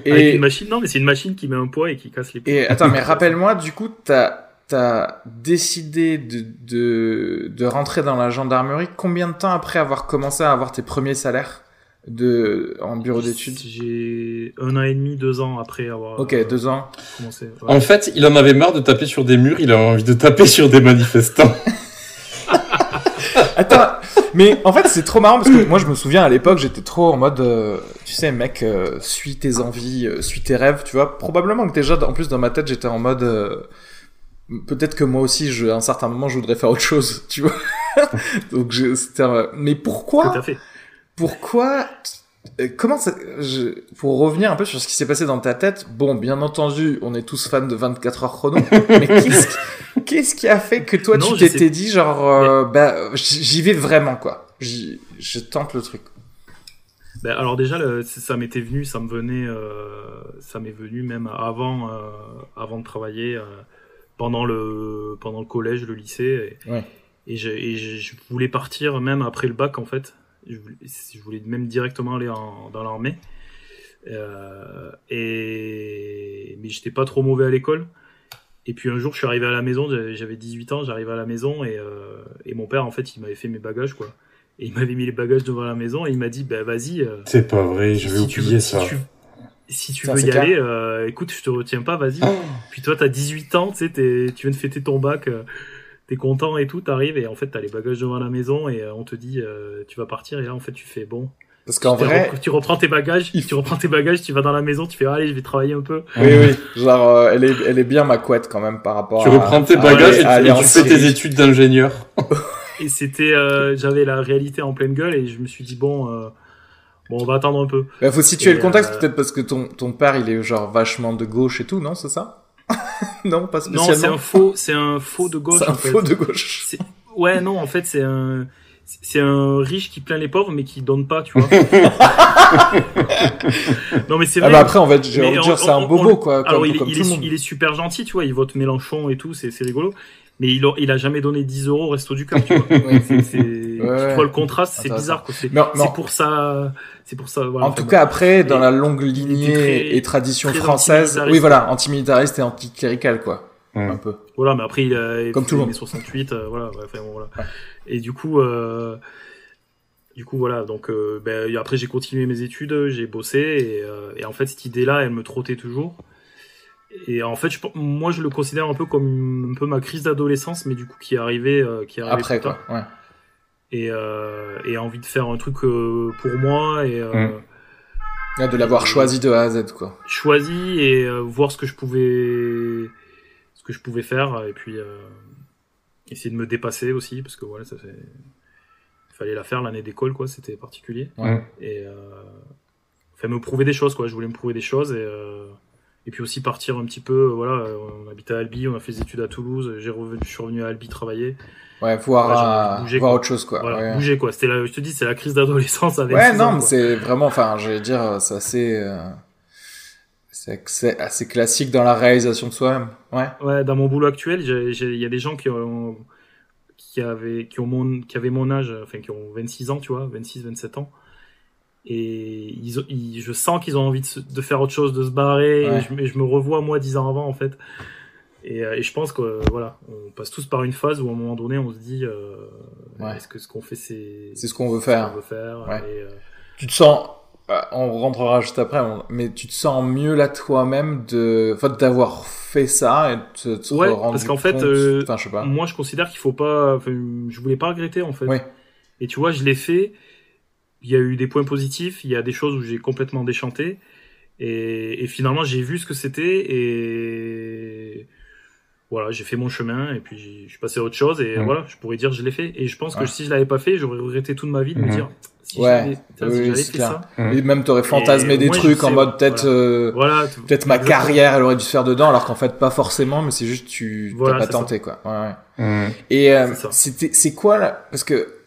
Avec une machine, non, mais c'est une machine qui met un poids et qui casse les poutres. et attends, mais rappelle-moi, du coup, t'as t'as décidé de, de de rentrer dans la gendarmerie combien de temps après avoir commencé à avoir tes premiers salaires? De en bureau d'études J'ai un an et demi, deux ans après avoir Ok, euh, deux ans. commencé. ouais. En fait, il en avait marre de taper sur des murs, il a envie de taper sur des manifestants. <laughs> <laughs> Attends, mais en fait c'est trop marrant parce que moi je me souviens à l'époque j'étais trop en mode, euh, tu sais mec, euh, suis tes envies, euh, suis tes rêves, tu vois. Probablement que déjà en plus dans ma tête j'étais en mode, euh, peut-être que moi aussi je, à un certain moment je voudrais faire autre chose, tu vois. <laughs> Donc c'était, un- mais pourquoi, Tout à fait. Pourquoi, euh, comment ça, je- pour revenir un peu sur ce qui s'est passé dans ta tête, bon bien entendu on est tous fans de 24 heures chrono, <laughs> mais qu'est-ce qui- Qu'est-ce qui a fait que toi Non, tu t'étais dit genre euh, bah j'y vais vraiment quoi. J'y- je tente le truc. Ben, alors déjà, le- ça m'était venu, ça me venait, euh, ça m'est venu même avant, euh, avant de travailler, pendant le, pendant le collège, le lycée, et, Ouais. et, je, et je, je voulais partir même après le bac en fait. Je voulais, je voulais même directement aller en, dans l'armée. Euh, et mais j'étais pas trop mauvais à l'école. Et puis un jour, je suis arrivé à la maison, j'avais- j'avais 18 ans, j'arrive à la maison et, euh, et mon père en fait, il m'avait fait mes bagages quoi. Et il m'avait mis les bagages devant la maison et il m'a dit bah vas-y. euh, C'est pas vrai, je vais si oublier veux, ça. Si tu, si tu Ça, veux y clair. aller, euh, écoute, je te retiens pas, vas-y. Oh. Puis toi, t'as 18 ans, tu sais, tu viens de fêter ton bac, euh, t'es content et tout, t'arrives et en fait, t'as les bagages devant la maison et euh, on te dit, euh, tu vas partir et là, en fait, tu fais bon. Parce qu'en Tu vrai, tu reprends tes bagages, il tu reprends tes bagages, tu vas dans la maison, tu fais allez, je vais travailler un peu. oui oui, genre euh, elle est elle est bien ma couette quand même par rapport. Tu à- reprends tes bagages et à tu, et fais tes études d'ingénieur. <laughs> Et c'était, euh, j'avais la réalité en pleine gueule et je me suis dit bon, euh, bon, on va attendre un peu. Bah, faut situer Et, le contexte euh, peut-être parce que ton ton père il est genre vachement de gauche et tout non c'est ça? <laughs> Non pas Non, spécialement. c'est un faux, c'est un faux de gauche. C'est un en fait. faux de gauche. Ouais, non, en fait, c'est un, c'est un riche qui plaint les pauvres, mais qui donne pas, tu vois. <laughs> non, mais c'est Ah vrai. bah après on va être- j'ai envie de dire c'est un bobo on- quoi Alors, il, est- comme il tout est, le monde. il est super gentil, tu vois. Il vote Mélenchon et tout, c'est rigolo. Mais il a, il a jamais donné 10 euros au resto du cœur, tu vois. <laughs> Ouais. tu vois le contraste, c'est bizarre, quoi. C'est, pour ça, c'est pour ça, voilà. En Enfin, tout cas, après, dans la longue lignée très- et tradition française, antimilitariste. oui, voilà, antimilitariste et anticlérical, quoi, un peu. Voilà, mais après, il a il Comme tout le monde. 68, euh, voilà, ouais, enfin, bon, voilà. Ouais. Et du coup, euh, du coup, voilà, donc, euh, ben, après, j'ai continué mes études, j'ai bossé, et, euh, et en fait, cette idée-là, elle me trottait toujours. Et en fait, je, moi, je le considère un peu comme un peu ma crise d'adolescence, mais du coup, qui est arrivée, euh, qui est arrivée Après, quoi, ouais. Et, euh, et envie de faire un truc euh, pour moi, et euh, Mm. Ouais, De l'avoir choisi de A à Z, quoi. choisi, et euh, voir ce que je pouvais, ce que je pouvais faire, et puis, euh, essayer de me dépasser aussi, parce que voilà, ça fait, il fallait la faire l'année d'école, quoi, c'était particulier. Ouais. Et, euh, enfin, me prouver des choses, quoi, je voulais me prouver des choses, et, euh, et puis aussi partir un petit peu, euh, voilà, on habitait à Albi, on a fait des études à Toulouse, j'ai revenu, je suis revenu à Albi travailler, Ouais, voir, de euh, bouger, voir autre chose, quoi. voilà, ouais. bouger, quoi, c'était la, je te dis, c'est la crise d'adolescence avec Ouais, 16 non, ans, mais c'est vraiment, enfin, je vais dire, c'est assez, euh, c'est C'est assez classique dans la réalisation de soi-même. Ouais. Ouais, dans mon boulot actuel, il y a des gens qui ont, qui avaient, qui ont mon, qui avaient mon âge, enfin, qui ont 26 ans, tu vois, 26, 27 ans. Et ils, je sens qu'ils ont envie de, de, faire autre chose, de se barrer. Et, je, je, me revois, moi, 10 ans avant, en fait. Et, euh, et je pense que, voilà, on passe tous par une phase où, à un moment donné, on se dit, euh, ouais. est-ce que ce qu'on fait, c'est, c'est ce qu'on veut faire. Ce veut faire. Ouais. Et, euh, tu te sens, on rentrera juste après, mais tu te sens mieux là toi-même de, enfin, d'avoir fait ça et de te ouais, parce qu'en fait, enfin, je sais pas. moi, je considère qu'il faut pas, enfin, je voulais pas regretter en fait. Et tu vois, je l'ai fait. Il y a eu des points positifs, il y a des choses où j'ai complètement déchanté, et, et finalement, j'ai vu ce que c'était et voilà, j'ai fait mon chemin et puis je suis passé à autre chose et voilà, je pourrais dire je l'ai fait. Et je pense que si je l'avais pas fait, j'aurais regretté toute ma vie de me dire si ouais, j'avais oui, fait ça. Et même t'aurais fantasmé des trucs en mode peut-être voilà. euh, peut-être ma carrière elle aurait dû se faire dedans alors qu'en fait pas forcément mais c'est juste tu voilà, t'as pas tenté ça. quoi. Ouais, ouais. Et euh, c'était c'est quoi là? Parce que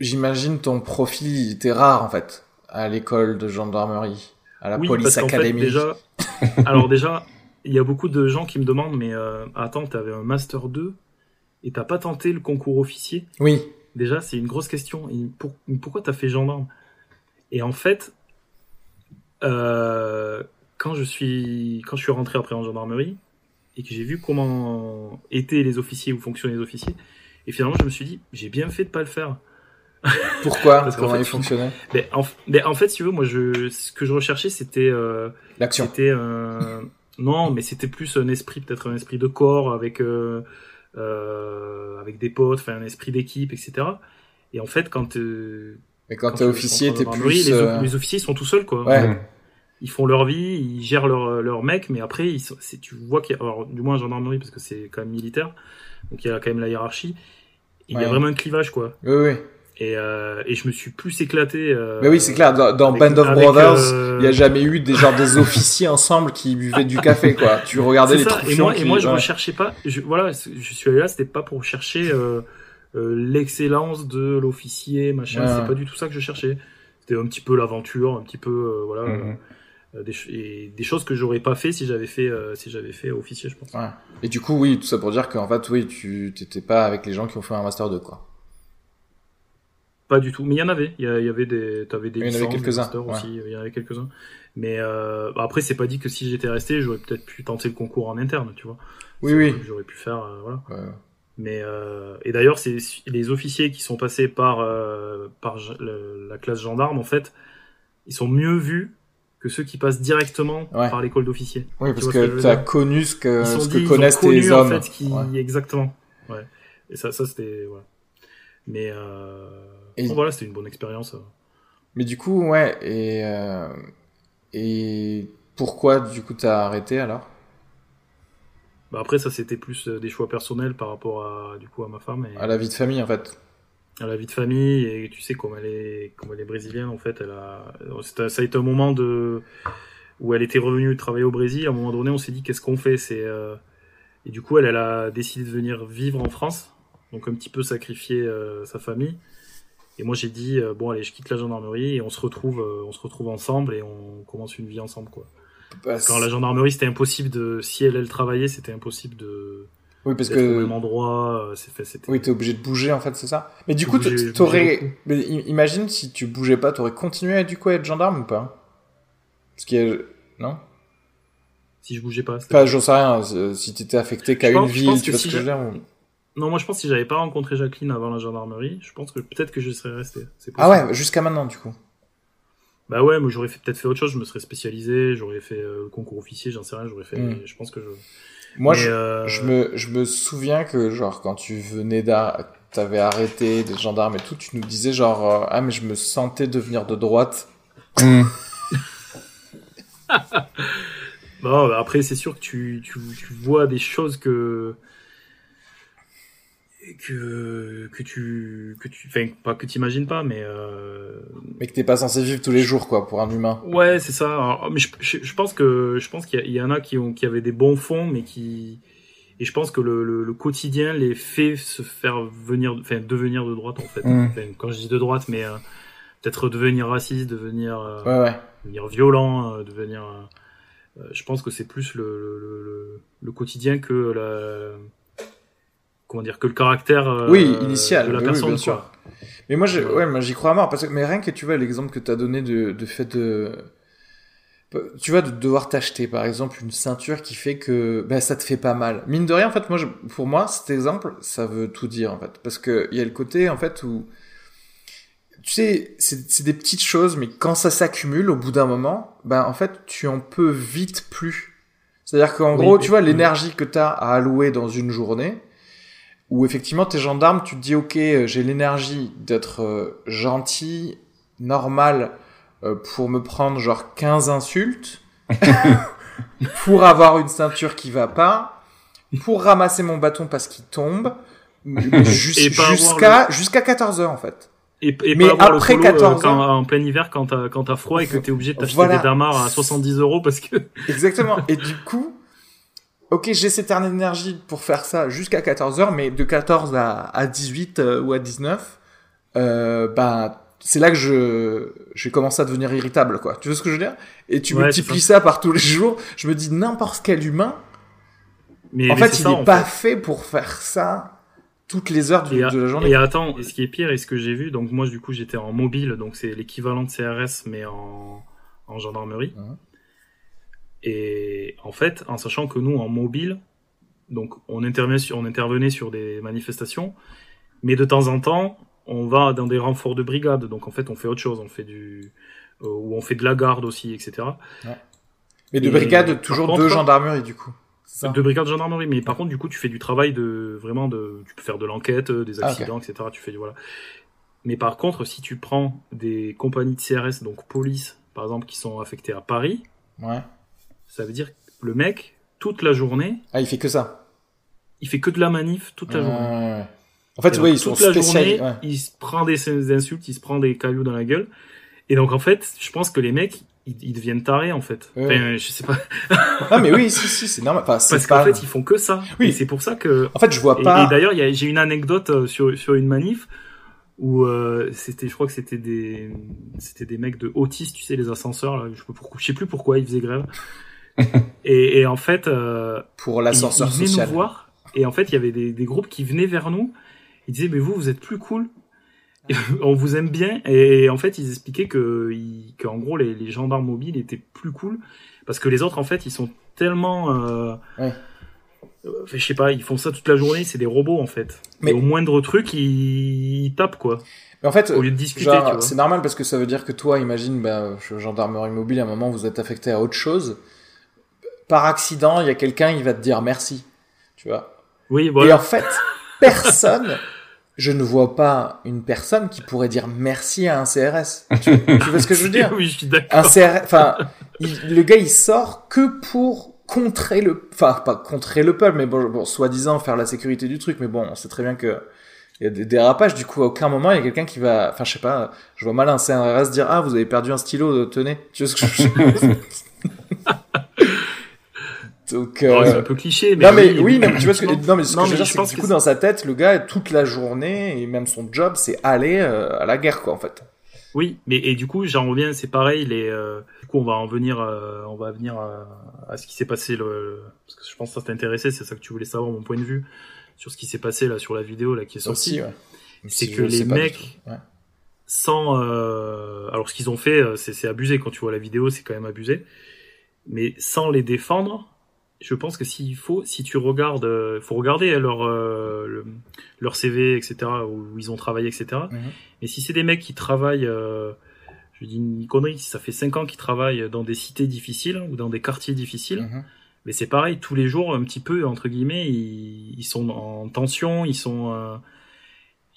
j'imagine ton profil il était rare en fait à l'école de gendarmerie à la oui, police académie. Fait, déjà <laughs> alors déjà il y a beaucoup de gens qui me demandent, mais euh, attends, t'avais un master 2 et t'as pas tenté le concours officier? Oui. Déjà, c'est une grosse question. Et pour, pourquoi t'as fait gendarme? Et en fait, euh, quand je suis quand je suis rentré après en gendarmerie et que j'ai vu comment étaient les officiers ou fonctionnaient les officiers, et finalement je me suis dit j'ai bien fait de pas le faire. Pourquoi Parce Comment fait, il fonctionnait mais en, mais en, fait, si tu veux, moi, je, ce que je recherchais, c'était euh, l'action. C'était euh, non, mais c'était plus un esprit, peut-être un esprit de corps avec euh, euh, avec des potes, enfin un esprit d'équipe, etc. Et en fait, quand euh, mais quand, quand t'es officier, t'es plus les, euh... les, officiers sont tout seuls, quoi. Ouais. Ils font leur vie, ils gèrent leur leur mec, mais après, ils sont, tu vois qu'il y a, alors du moins en gendarmerie parce que c'est quand même militaire, donc il y a quand même la hiérarchie. Il ouais. y a vraiment un clivage, quoi. Oui, oui. Et, euh, et je me suis plus éclaté. Euh, mais oui, c'est clair. Dans, dans avec, Band of Brothers, il n'y a jamais eu des genre des officiers ensemble qui buvaient du café, quoi. Tu regardais les troufions. Et moi, qui, et moi, je ouais. recherchais pas. Je, voilà, je suis allé là, c'était pas pour chercher euh, l'excellence de l'officier, machin. Ouais. C'est pas du tout ça que je cherchais. C'était un petit peu l'aventure, un petit peu, voilà. Mm -hmm. des, et des choses que j'aurais pas fait si j'avais fait si j'avais fait officier, je pense. Ouais. Et du coup, oui, tout ça pour dire qu'en fait, oui, tu t'étais pas avec les gens qui ont fait un master 2, quoi. Pas du tout, mais il y en avait. Il y, avait des, t'avais des il y en avait quelques-uns ouais. aussi. Il y en avait quelques-uns. Mais euh, après, c'est pas dit que si j'étais resté, j'aurais peut-être pu tenter le concours en interne, tu vois. Oui, oui. J'aurais pu faire, euh, voilà. Ouais. Mais euh, et d'ailleurs, c'est les officiers qui sont passés par euh, par le, la classe gendarme, en fait, ils sont mieux vus que ceux qui passent directement ouais. par l'école d'officier. Oui, parce que tu as connu ce que, ce que connaissent tes hommes. En fait, qui... Exactement. Ouais. Et ça, ça c'était. Mais euh... et... bon, voilà, c'était une bonne expérience. Mais du coup, ouais. Et euh... et pourquoi du coup t'as arrêté alors? Bah après, ça c'était plus des choix personnels par rapport à du coup à ma femme. Et... À la vie de famille en fait à la vie de famille et tu sais comme elle est comme elle est brésilienne en fait elle a ça a été un moment de où elle était revenue travailler au Brésil à un moment donné on s'est dit qu'est-ce qu'on fait? C'est euh... et du coup elle elle a décidé de venir vivre en France donc un petit peu sacrifier euh, sa famille et moi j'ai dit euh, bon allez je quitte la gendarmerie et on se retrouve on se retrouve ensemble et on commence une vie ensemble quoi bah, quand la gendarmerie c'était impossible de si elle elle travaillait c'était impossible de oui, parce que. Au même endroit, c'est fait, c'était. Oui, t'es obligé de bouger, en fait, c'est ça. Mais du coup, t'aurais. Mais imagine si tu bougeais pas, t'aurais continué à, du coup, à être gendarme ou pas? Parce qu'il y a. Non? Si je bougeais pas. Pas, j'en sais rien. Si t'étais affecté qu'à une ville, tu vois ce que je veux dire. Non, moi, je pense que si j'avais pas rencontré Jacqueline avant la gendarmerie, je pense que peut-être que je serais resté. Ah ouais, jusqu'à maintenant, du coup. Bah ouais, mais j'aurais peut-être fait autre chose, je me serais spécialisé, j'aurais fait euh, le concours officier, j'en sais rien, j'aurais fait. Mm. Je pense que je. Moi, je, euh, je, me, je me souviens que, genre, quand tu venais d'arrêter, t'avais arrêté des gendarmes et tout, tu nous disais, genre, euh, ah, mais je me sentais devenir de droite. Mm. <laughs> bon, bah après, c'est sûr que tu, tu, tu vois des choses que que que tu que tu enfin pas que t'imagines pas mais euh... mais que t'es pas censé vivre tous les jours quoi pour un humain ouais c'est ça Alors, mais je, je, je, pense que je pense qu'il y, y, en a qui ont qui avaient des bons fonds mais qui et je pense que le, le, le quotidien les fait se faire venir enfin devenir de droite en fait mmh. enfin, quand je dis de droite mais euh, peut-être devenir raciste devenir euh, ouais, ouais. devenir violent euh, devenir euh, je pense que c'est plus le, le, le, le, quotidien que la comment dire que le caractère euh, oui initial de la oui, personne. oui, bien sûr. Mais moi, j'ai- ouais, moi j'y crois à mort parce que mais rien que tu vois l'exemple que tu as donné de, de fait de tu vois de devoir t'acheter par exemple une ceinture qui fait que ben ça te fait pas mal. Mine de rien en fait moi je- pour moi cet exemple ça veut tout dire en fait parce que il y a le côté en fait où tu sais c'est des petites choses mais quand ça s'accumule au bout d'un moment ben en fait tu en peux vite plus. C'est-à-dire qu'en Oui, gros, tu vois l'énergie que tu as à allouer dans une journée où effectivement t'es gendarme, tu te dis ok, euh, j'ai l'énergie d'être euh, gentil, normal, euh, pour me prendre genre 15 insultes, <laughs> pour avoir une ceinture qui va pas, pour ramasser mon bâton parce qu'il tombe, <laughs> jus- jusqu'à jusqu'à 14 heures en fait. Et, et Mais pas avoir après le polo, euh, 14 quand- ans- en plein hiver quand t'as quand t'as froid et que t'es obligé de t'acheter Voilà. des damars à 70 euros parce que Exactement. Et du coup, ok, j'ai cette énergie pour faire ça jusqu'à 14 heures, mais de 14 à, à 18 euh, ou à 19, euh, bah, c'est là que je, j'ai commencé à devenir irritable, quoi. Tu vois ce que je veux dire? Et tu Ouais, multiplies ça. par tous les jours. Je me dis, n'importe quel humain, mais en mais fait, c'est il n'est pas fait. fait pour faire ça toutes les heures du- de la journée. et attends, ce qui est pire, et ce que j'ai vu, donc moi du coup j'étais en mobile, donc c'est l'équivalent de CRS mais en, en gendarmerie. Mhm. Et en fait, en sachant que nous en mobile, donc on intervenait sur, on intervenait sur des manifestations, mais de temps en temps on va dans des renforts de brigade, donc en fait on fait autre chose, on fait du euh, ou on fait de la garde aussi, etc. Mais de et brigade, toujours contre- deux gendarmeries, du coup. Ça De brigade gendarmerie, mais par contre, du coup, tu fais du travail de vraiment de, tu peux faire de l'enquête, euh, des Ah, accidents, etc. Tu fais du voilà. Mais par contre, si tu prends des compagnies de CRS, donc police, par exemple, qui sont affectées à Paris, Ouais. Ça veut dire que le mec, toute la journée, Ah, il fait que ça. il fait que de la manif toute la Ouais, journée. ouais. En fait, oui, ils sont la journée, ouais. il se prend des insultes, il se prend des cailloux dans la gueule. Et donc, en fait, je pense que les mecs, ils, ils deviennent tarés, en fait. Ouais. Enfin, je sais pas. <laughs> Ah, mais oui, si, si, c'est normal. Enfin, Parce qu'en fait, ils font que ça. Oui. Et c'est pour ça que, En fait, je vois pas. et d'ailleurs, j'ai une anecdote euh, sur, sur une manif où euh, c'était, je crois que c'était des, c'était des mecs de Otis, tu sais, les ascenseurs. Là, je, sais pas pourquoi, je sais plus pourquoi ils faisaient grève. <laughs> et, et en fait, euh, pour l'ascenseur ils venaient social. nous voir. Et en fait, il y avait des, des groupes qui venaient vers nous. Ils disaient, mais vous, vous êtes plus cool. Et <laughs> On vous aime bien. Et en fait, ils expliquaient que, qu'en gros, les, les gendarmes mobiles étaient plus cool parce que les autres, en fait, ils sont tellement euh, Ouais. enfin, je sais pas, ils font ça toute la journée, c'est des robots en fait. Mais- Mais au moindre truc, ils, ils tapent quoi. Mais en fait, Au lieu de discuter, c'est normal parce que ça veut dire que toi, imagine, bah, gendarmerie mobile, à un moment, vous êtes affecté à autre chose. Par accident, il y a quelqu'un, il va te dire merci. Tu vois? Oui, Et voilà. en fait, personne, je ne vois pas une personne qui pourrait dire merci à un CRS. Tu, tu vois ce que je veux <laughs> dire? oui, je suis un d'accord. CRS, enfin, le gars il sort que pour contrer le, enfin pas contrer le peuple, mais bon, bon soi-disant faire la sécurité du truc, mais bon, on sait très bien que il y a des dérapages. Du coup, à aucun moment il y a quelqu'un qui va, enfin je sais pas, je vois mal un CRS dire ah vous avez perdu un stylo, euh, tenez. Tu vois ce que je veux dire? <laughs> Donc, Oh, c'est euh, un peu cliché, mais non mais oui, non, mais tu vois ce que, non mais ce que Non, je veux mais dire, je c'est que du que coup dans sa tête, le gars toute la journée et même son job, c'est aller euh, à la guerre quoi en fait. Oui, mais et du coup, j'en reviens, c'est pareil. Les, euh, du coup, on va en venir, euh, on va venir à, à ce qui s'est passé. Le, parce que je pense que ça t'intéressait, c'est ça que tu voulais savoir, mon point de vue sur ce qui s'est passé là sur la vidéo là qui est sortie. Aussi, ouais. C'est Si que les mecs-. Ouais. sans euh, alors ce qu'ils ont fait euh, c'est c'est abusé quand tu vois la vidéo c'est quand même abusé mais sans les défendre je pense que s'il faut si tu regardes euh, faut regarder hein, leur euh, le- leur CV etc où ils ont travaillé etc Mhm. mais si c'est des mecs qui travaillent euh, je dis une connerie si ça fait cinq ans qu'ils travaillent dans des cités difficiles ou dans des quartiers difficiles Mhm. mais c'est pareil tous les jours un petit peu entre guillemets ils, ils sont en tension ils sont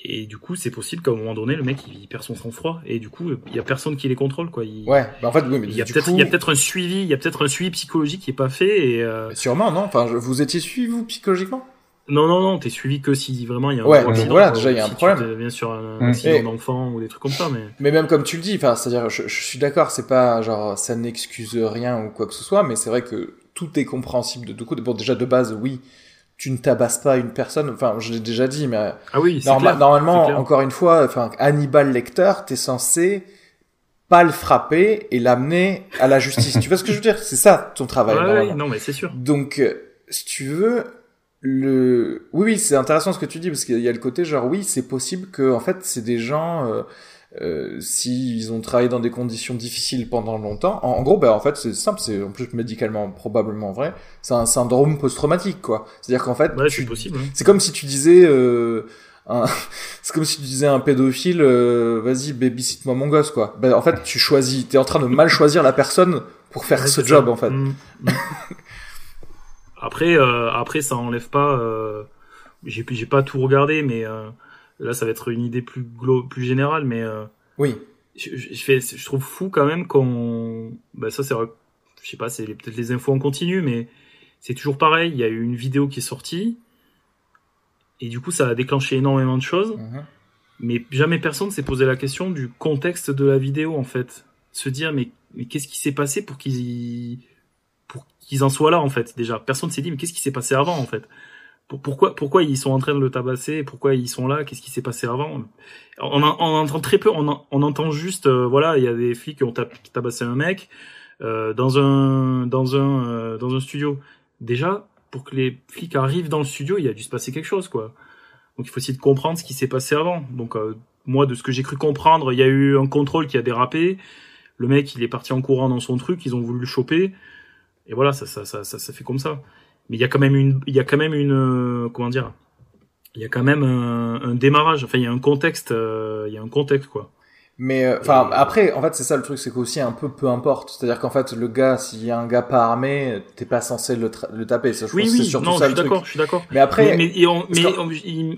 et du coup c'est possible qu'à un moment donné le mec il, perd son sang-froid et du coup il y a personne qui les contrôle quoi il, Ouais, bah en fait, oui, mais il y a peut-être coup, un suivi il y a peut-être un suivi psychologique qui est pas fait et euh, sûrement, non Enfin, je- vous étiez suivi, vous, psychologiquement? Non non non t'es suivi que si vraiment il y a un Ouais, gros donc accident, voilà, quoi, déjà, il y a un si problème. tu viens sur un, Mm. accident Et- d'enfant ou des trucs comme ça mais Mais même comme tu le dis, enfin, c'est-à-dire, je, je suis d'accord, c'est pas genre ça n'excuse rien ou quoi que ce soit, mais c'est vrai que tout est compréhensible de deux côtés. Bon, déjà de base, oui, tu ne tabasses pas une personne. Enfin, je l'ai déjà dit, mais ah oui c'est norma- clair, normalement, encore une fois, enfin, Hannibal Lecter, t'es censé pas le frapper et l'amener à la justice. tu vois ce que je veux dire? C'est ça ton travail. Non, mais c'est sûr. Donc, euh, si tu veux, le, oui, oui, c'est intéressant ce que tu dis parce qu'il y a le côté genre, oui, c'est possible que, en fait, c'est des gens, euh, euh, s'ils ont travaillé dans des conditions difficiles pendant longtemps, en, en gros, ben, en fait, c'est simple, c'est en plus médicalement probablement vrai, c'est un syndrome post-traumatique, quoi. C'est-à-dire qu'en fait, Ouais, c'est comme si tu disais, euh, <laughs> c'est comme si tu disais à un pédophile, euh, vas-y, babysit-moi mon gosse, quoi. Ben, en fait, tu choisis, t'es en train de mal choisir la personne pour faire Ouais, ce job, ça. en fait. Mm, mm. <laughs> après, euh, après, ça enlève pas. Euh, j'ai j'ai pas tout regardé, mais euh, là, ça va être une idée plus glo plus générale, mais euh, Oui. je, je, fais, je trouve fou quand même qu'on. Bah ça, c'est, je sais pas, c'est peut-être les infos en continu, mais c'est toujours pareil. Il y a eu une vidéo qui est sortie, et du coup, ça a déclenché énormément de choses. Mhm. Mais jamais personne s'est posé la question du contexte de la vidéo, en fait. Se dire, mais, mais qu'est-ce qui s'est passé pour qu'ils pour qu'ils en soient là, en fait, déjà. Personne s'est dit, mais qu'est-ce qui s'est passé avant, en fait? Pourquoi, pourquoi ils sont en train de le tabasser Pourquoi ils sont là? Qu'est-ce qui s'est passé avant? On, on entend très peu, on, on entend juste, euh, voilà, il y a des flics qui ont tabassé un mec euh, dans un dans un euh, dans un studio. Déjà, pour que les flics arrivent dans le studio, il a dû se passer quelque chose, quoi. Donc il faut essayer de comprendre ce qui s'est passé avant. Donc euh, moi, de ce que j'ai cru comprendre, il y a eu un contrôle qui a dérapé. Le mec, il est parti en courant dans son truc, ils ont voulu le choper. Et voilà, ça, ça, ça, ça, ça fait comme ça. Mais il y a quand même une, il y a quand même une, euh, comment dire, il y a quand même un, un démarrage. Enfin, il y a un contexte, euh, il y a un contexte quoi. Mais euh, enfin après, en fait, c'est ça le truc, c'est qu'aussi un peu peu importe. C'est-à-dire qu'en fait, le gars, s'il y a un gars pas armé, t'es pas censé le, le taper. Ça, je Oui, pense que c'est oui, surtout non, je ça suis le truc. d'accord, je suis d'accord. Mais après, Mais, mais, et on, mais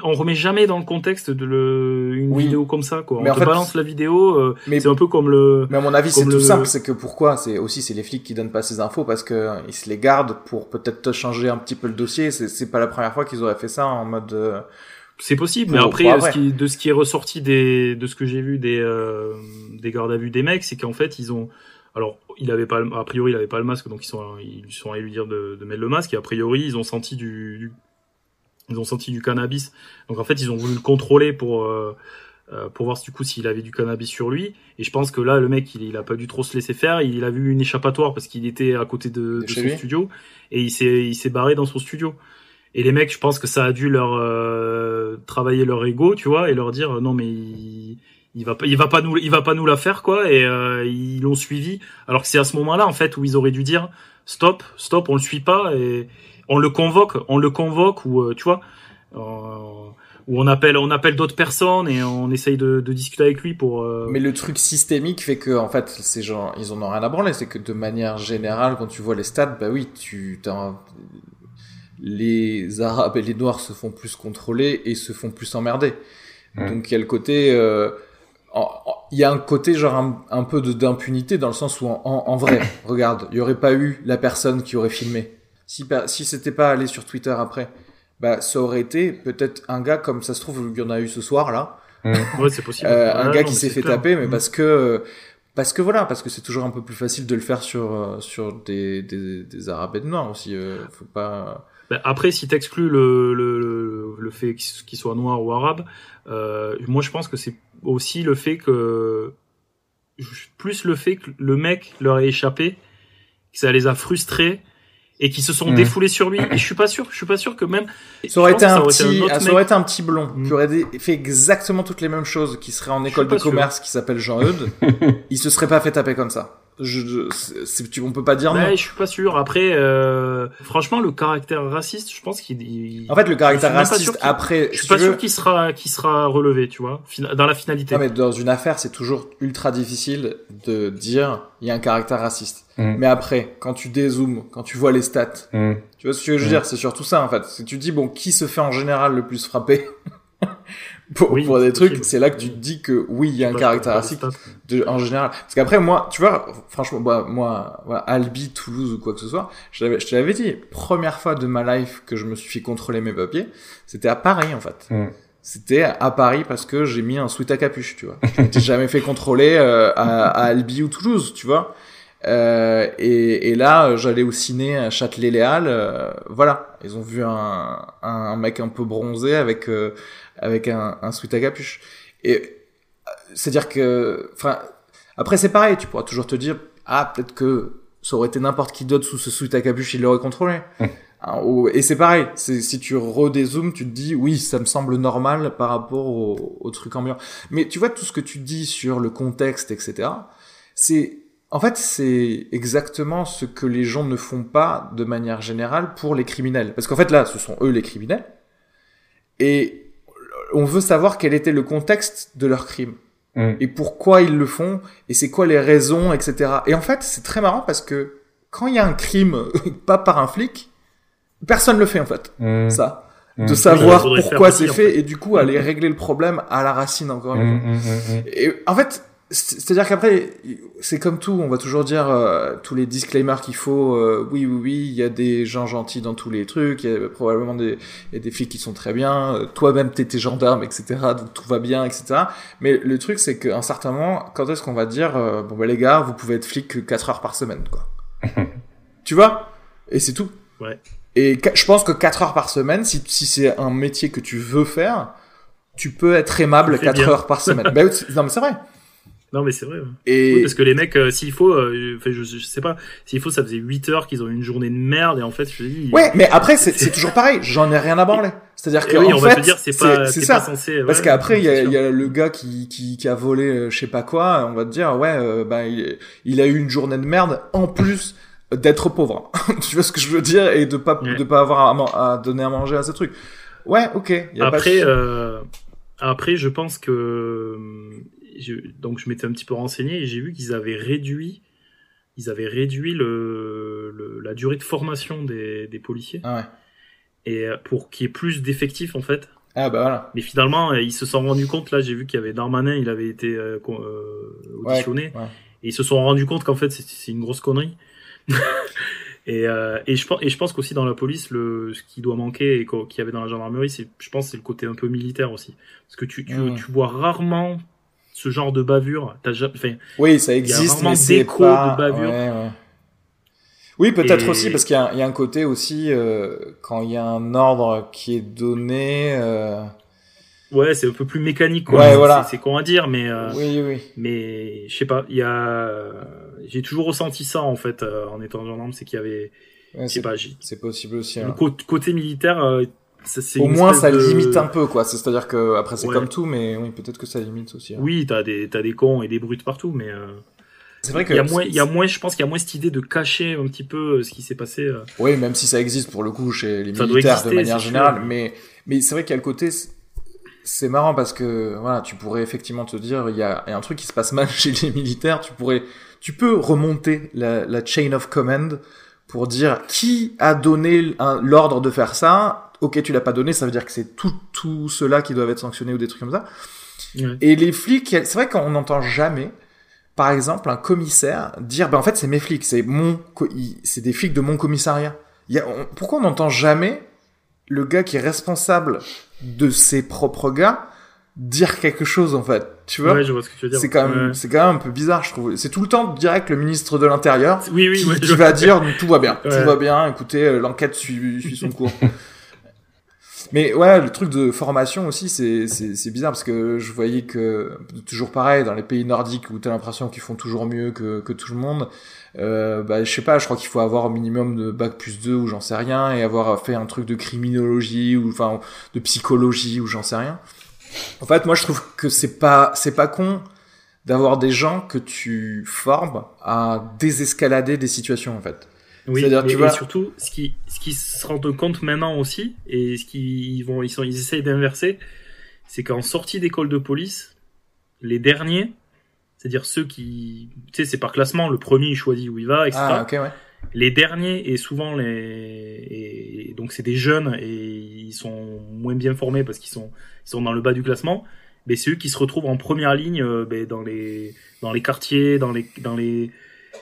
remet jamais dans le contexte de le, une Oui. vidéo comme ça, quoi. Mais on en te fait, balance la vidéo, euh, mais- c'est un peu comme le, Mais à mon avis, c'est tout le- simple, c'est que pourquoi C'est aussi c'est les flics qui donnent pas ces infos parce que ils se les gardent pour peut-être changer un petit peu le dossier. C'est c'est pas la première fois qu'ils auraient fait ça en mode. euh, C'est possible, mais après, pour après. ce qui, de ce qui est ressorti des, de ce que j'ai vu des, euh, des gardes à vue des mecs, c'est qu'en fait, ils ont, alors, il avait pas, le- a priori, il avait pas le masque, donc ils sont, ils sont allés lui dire de, de mettre le masque, et a priori, ils ont senti du, du- ils ont senti du cannabis. Donc en fait, ils ont voulu le contrôler pour, euh, euh, pour voir du coup s'il avait du cannabis sur lui. Et je pense que là, le mec, il, il a pas dû trop se laisser faire. Il a vu une échappatoire parce qu'il était à côté de, De de chez son lui. studio, et il s'est, il s'est barré dans son studio. Et les mecs, je pense que ça a dû leur euh, travailler leur ego, tu vois, et leur dire euh, non mais il, il va pas, il va pas nous, il va pas nous la faire quoi. Et euh, ils l'ont suivi, alors que c'est à ce moment-là en fait où ils auraient dû dire stop, stop, on le suit pas et on le convoque, on le convoque ou euh, tu vois, euh, où on appelle, on appelle d'autres personnes et on essaye de, de discuter avec lui pour. euh, Mais le truc systémique fait que en fait ces gens ils en ont rien à branler. C'est que de manière générale, quand tu vois les stats, bah oui, tu t'as les Arabes et les Noirs se font plus contrôler et se font plus emmerder. Donc il y a le côté, euh, il y a un côté genre un, un peu de d'impunité dans le sens où en, en- en vrai, <coughs> regarde, il y aurait pas eu la personne qui aurait filmé. Si si c'était pas allé sur Twitter après, bah ça aurait été peut-être un gars comme ça se trouve il y en a eu ce soir là. <laughs> ouais, c'est possible. Euh, un non, gars qui s'est fait clair. taper, mais Mm. parce que euh, parce que voilà, parce que c'est toujours un peu plus facile de le faire sur sur des des, des Arabes et des Noirs aussi. euh, faut pas. Ben, après, si t'exclus le, le, le, le fait qu'il soit noir ou arabe, euh, moi je pense que c'est aussi le fait que plus le fait que le mec leur ait échappé, que ça les a frustrés et qu'ils se sont défoulés sur lui. Et je suis pas sûr, je suis pas sûr que même Ça aurait été un que ça aurait petit, été un autre ça mec. aurait été un petit blond Mm. qui aurait fait exactement toutes les mêmes choses, qui serait en école de sûr. commerce, qui s'appelle Jean-Eudes. <laughs> il se serait pas fait taper comme ça. Je, je- c'est- c'est- tu, on peut pas dire Ouais, non. je suis pas sûr. Après, euh, franchement, le caractère raciste, je pense qu'il. il- En fait, le caractère raciste après, je suis pas sûr qu'il sera, qu'il sera relevé, tu vois, dans la finalité. Ah, mais dans une affaire, c'est toujours ultra difficile de dire il y a un caractère raciste. Mm. Mais après, quand tu dézoomes, quand tu vois les stats, Mm. tu vois ce que je veux Mm. dire, c'est surtout ça en fait. Si tu dis bon, qui se fait en général le plus frapper? <laughs> pour, Oui, pour des trucs, c'est là que tu te dis que oui, il y a un raciste stats. de, en général. Parce qu'après, moi, tu vois, franchement, bah, moi, voilà, Albi, Toulouse ou quoi que ce soit, je, l'avais- je te l'avais dit, première fois de ma life que je me suis fait contrôler mes papiers, c'était à Paris en fait. Mm. C'était à Paris parce que j'ai mis un sweat à capuche, tu vois. Je m'étais <laughs> jamais fait contrôler euh, à, à Albi ou Toulouse, tu vois. Euh, et, et là, j'allais au ciné à Châtelet-Léal. euh, voilà, ils ont vu un, un mec un peu bronzé avec euh, avec un, un sweat à capuche. Et c'est-à-dire que, enfin, Après, c'est pareil, tu pourras toujours te dire, ah, peut-être que ça aurait été n'importe qui d'autre sous ce sous ta capuche, il l'aurait contrôlé. Hein, Et c'est pareil, c'est si tu redézoomes, tu te dis, oui, ça me semble normal par rapport au, au truc ambiant. Mais tu vois, tout ce que tu dis sur le contexte, etc., c'est, en fait, c'est exactement ce que les gens ne font pas de manière générale pour les criminels. Parce qu'en fait, là, ce sont eux les criminels. Et on veut savoir quel était le contexte de leur crime Mm. et pourquoi ils le font et c'est quoi les raisons, etc. Et en fait, c'est très marrant parce que quand il y a un crime <laughs> pas par un flic, personne le fait en fait. Mm. Ça, Mm. de savoir pourquoi c'est en fait fait. et du coup aller régler le problème à la racine encore une fois. Et en fait, c'est-à-dire qu'après, c'est comme tout, on va toujours dire euh, tous les disclaimers qu'il faut. euh, oui, oui, oui, il y a des gens gentils dans tous les trucs. Il y a probablement des, il y a des flics qui sont très bien. euh, Toi-même, t'es tes gendarmes, etc. Donc tout va bien, etc. Mais le truc, c'est qu'à un certain moment, quand est-ce qu'on va dire, euh, bon bah les gars, vous pouvez être flic que 4 heures par semaine, quoi. <laughs> tu vois? Et c'est tout. Ouais. Et je pense que 4 heures par semaine, si, si c'est un métier que tu veux faire, tu peux être aimable Tu fais 4 bien. heures par semaine. <laughs> ben, c'est- non mais c'est vrai. Non, mais c'est vrai. ouais. Et Oui, parce que les mecs, euh, s'il faut, euh, enfin, je, je sais pas, s'il faut, ça faisait 8 heures qu'ils ont eu une journée de merde, et en fait, je dis. ouais, mais après c'est toujours pareil. J'en ai rien à branler. C'est-à-dire que oui, en on fait, va te dire, c'est pas, c'est ça. pas censé. Parce qu'après il y a, y le gars qui, qui qui a volé euh, je sais pas quoi. On va te dire ouais, euh, bah il, il a eu une journée de merde en plus d'être pauvre. <laughs> tu vois ce que je veux dire? Et de pas Ouais. de pas avoir à, à donner à manger à ce truc. Ouais, ok. y a pas de Après, euh, après, je pense que donc je m'étais un petit peu renseigné et j'ai vu qu'ils avaient réduit, ils avaient réduit le, le- la durée de formation des, des policiers Ah ouais. et euh, pour qu'il y ait plus d'effectifs en fait. Ah bah voilà. Mais finalement, euh, ils se sont rendus compte. Là, j'ai vu qu'il y avait Darmanin, il avait été euh, Ouais, auditionné ouais. et ils se sont rendus compte qu'en fait c'est- une grosse connerie. <laughs> et, euh, et je pense et je pense qu'aussi dans la police le ce qui doit manquer et qu'il y avait dans la gendarmerie c'est je pense c'est le côté un peu militaire aussi parce que tu tu, tu vois rarement ce genre de bavure t'as jamais enfin Oui, ça y a existe, mais c'est pas. de bavure. Ouais, ouais. Oui, peut-être Et- aussi parce qu'il y, a un- il y a un côté aussi euh, quand il y a un ordre qui est donné. euh, ouais c'est un peu plus mécanique quoi Ouais, voilà. c'est con à dire mais euh, Oui, oui. mais je sais pas il y a j'ai toujours ressenti ça en fait en étant gendarme c'est qu'il y avait Ouais, je sais c'est pas c'est possible aussi. le hein. cô- côté militaire ça, c'est Au moins, ça de- limite un peu, quoi. C'est-à-dire que après, c'est Ouais. comme tout, mais oui, peut-être que ça limite aussi. hein. Oui, t'as des, t'as des cons et des brutes partout, mais euh, C'est vrai que. il y a moins, il y a moins, je pense qu'il y a moins cette idée de cacher un petit peu euh, ce qui s'est passé. euh. Oui, même si ça existe pour le coup chez les Ça militaires exister, de manière générale, sûr. mais mais c'est vrai qu'il y a le côté. c'est- marrant parce que voilà, tu pourrais effectivement te dire il y a, il y a un truc qui se passe mal <laughs> chez les militaires. Tu pourrais, tu peux remonter la, la chain of command pour dire qui a donné l'ordre de faire ça. Ok, tu l'as pas donné, ça veut dire que c'est tout tout ceux-là qui doivent être sanctionnés ou des trucs comme ça. Et les flics, c'est vrai qu'on n'entend jamais, par exemple, un commissaire dire, ben en fait c'est mes flics, c'est mon, c'est des flics de mon commissariat. Il y a, on- pourquoi on n'entend jamais le gars qui est responsable de ses propres gars dire quelque chose en fait, tu vois? Ouais, je vois ce que tu veux dire. C'est quand même, Ouais. c'est quand même un peu bizarre, je trouve. C'est tout le temps direct le ministre de l'Intérieur Oui, oui, qui, ouais, qui va dire tout va bien, tout va bien. Écoutez, euh, l'enquête suit, suit son <laughs> cours. Mais ouais, le truc de formation aussi, c'est bizarre parce que je voyais que toujours pareil dans les pays nordiques où t'as l'impression qu'ils font toujours mieux que que tout le monde. Euh, bah je sais pas, je crois qu'il faut avoir au minimum de bac plus 2 ou j'en sais rien et avoir fait un truc de criminologie ou enfin de psychologie ou j'en sais rien. En fait, moi je trouve que c'est pas c'est pas con d'avoir des gens que tu formes à désescalader des situations en fait. Oui, C'est-à-dire, et, tu et vois- surtout, ce qui, ce qui se rendent compte maintenant aussi, et ce qu'ils vont, ils sont, ils essayent d'inverser, c'est qu'en sortie d'école de police, les derniers, c'est-à-dire ceux qui, tu sais, c'est par classement, le premier il choisit où il va, etc. Ah ok ouais. Les derniers et souvent les, et donc c'est des jeunes et ils sont moins bien formés parce qu'ils sont, ils sont dans le bas du classement. Mais c'est eux qui se retrouvent en première ligne, euh, ben, dans les, dans les quartiers, dans les, dans les,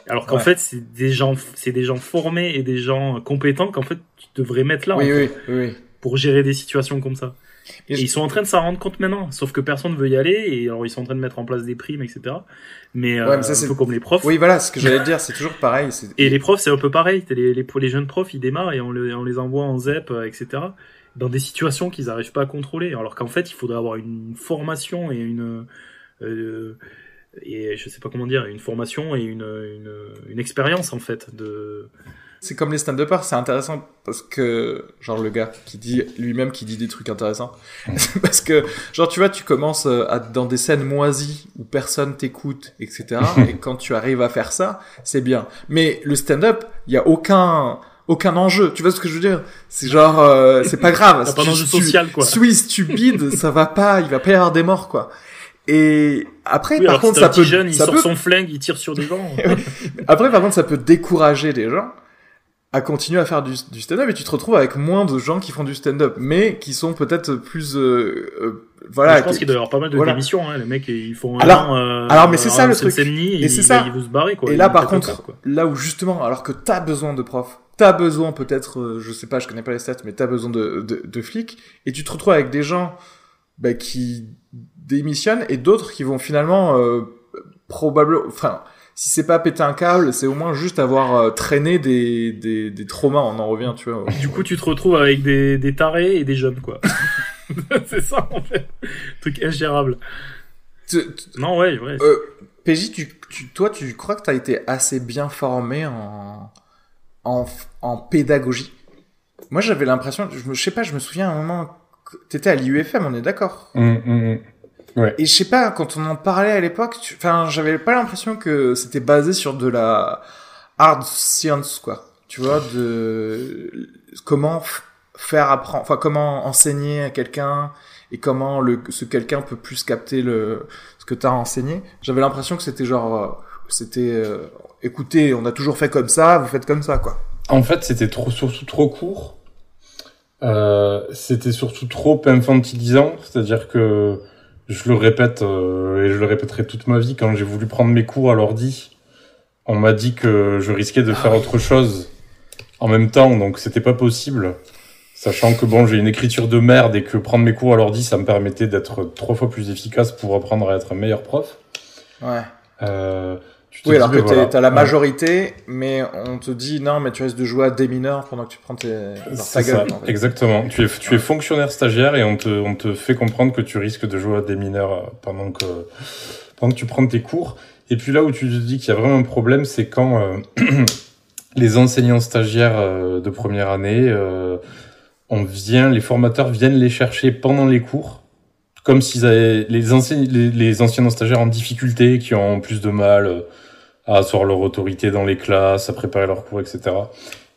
alors qu'en Ouais. fait, c'est des gens, c'est des gens formés et des gens compétents qu'en fait tu devrais mettre là Oui, oui oui pour gérer des situations comme ça. Et ils sont en train de s'en rendre compte maintenant, sauf que personne veut y aller et alors ils sont en train de mettre en place des primes, etc. Mais, euh, Ouais, mais ça, un c'est- peu comme les profs. Oui voilà, ce que j'allais dire, c'est toujours pareil. Et les profs, c'est un peu pareil. T'as Les, les, les jeunes profs, ils démarrent et on, les- on les envoie en ZEP, euh, etc. Dans des situations qu'ils n'arrivent pas à contrôler. Alors qu'en fait, il faudrait avoir une formation et une, euh, et je sais pas comment dire, une formation et une, une, une expérience en fait de. C'est comme les stand-uppers, c'est intéressant parce que, genre, le gars qui dit lui-même qui dit des trucs intéressants. <laughs> parce que, genre, tu vois, tu commences euh, à, dans des scènes moisies où personne t'écoute, etc. <laughs> et quand tu arrives à faire ça, c'est bien. Mais le stand-up, il y a aucun, aucun enjeu. Tu vois ce que je veux dire? C'est genre, euh, c'est pas grave. <laughs> pas d'enjeu social, quoi. Suisse, tu bides, ça va pas, il va pas y avoir des morts, quoi. Et après, Oui, par alors contre, ça peut, jeune, il ça sort peut son flingue, il tire sur des gens. <laughs> après, par contre, ça peut décourager les gens à continuer à faire du, du stand-up et tu te retrouves avec moins de gens qui font du stand-up, mais qui sont peut-être plus, euh, euh, voilà. je pense qui- qu'il doit y avoir pas mal de voilà. démissions. Hein. Les mecs, ils font. Alors- un an, euh, alors, mais c'est ça, le truc. Et c'est ça. Ils vont se barrer quoi. Et là, par contre, quoi. là où justement, alors que t'as besoin de profs, t'as besoin peut-être, euh, je sais pas, je connais pas les stats, mais t'as besoin de, de, de flics, et tu te retrouves avec des gens bah, qui démissionnent et d'autres qui vont finalement euh, probablement, enfin, si c'est pas péter un câble, c'est au moins juste avoir euh, traîné des, des, des traumas. On en revient, tu vois. Du coup, tu te retrouves avec des, des tarés et des jeunes, quoi. <laughs> c'est ça, en fait. Truc ingérable. Tu- tu- Non, ouais, ouais. Euh, PJ, tu, tu- toi, tu crois que tu as été assez bien formé en, en, en pédagogie? Moi, j'avais l'impression, je, me, je sais pas, je me souviens à un moment, t'étais à l'IUFM, on est d'accord? Hum, hum, Et je sais pas, quand on en parlait à l'époque, tu- enfin, j'avais pas l'impression que c'était basé sur de la hard science, quoi. Tu vois, de comment faire apprendre, enfin, comment enseigner à quelqu'un et comment le, ce quelqu'un peut plus capter le, ce que t'as enseigné. J'avais l'impression que c'était genre, euh, c'était, euh, écoutez, on a toujours fait comme ça, vous faites comme ça, quoi. En fait, c'était trop, surtout trop court. Euh, c'était surtout trop infantilisant, c'est-à-dire que je le répète euh, et je le répéterai toute ma vie. Quand j'ai voulu prendre mes cours à l'ordi, on m'a dit que je risquais de faire autre chose en même temps, donc c'était pas possible. Sachant que bon, j'ai une écriture de merde et que prendre mes cours à l'ordi, ça me permettait d'être trois fois plus efficace pour apprendre à être un meilleur prof. Ouais. Euh, Oui, alors que t'es- voilà. t'as la Ouais. majorité, mais on te dit non, mais tu risques de jouer à des mineurs pendant que tu prends tes, ta gueule. en fait. exactement. Tu es, tu es fonctionnaire stagiaire et on te, on te fait comprendre que tu risques de jouer à des mineurs euh, pendant que, pendant que tu prends tes cours. Et puis là où tu te dis qu'il y a vraiment un problème, c'est quand euh, <clears throat> les enseignants stagiaires euh, de première année, euh, on vient, les formateurs viennent les chercher pendant les cours, comme s'ils avaient les, enseigne, les, les enseignants stagiaires en difficulté, qui ont plus de mal à asseoir leur autorité dans les classes, à préparer leurs cours, etc.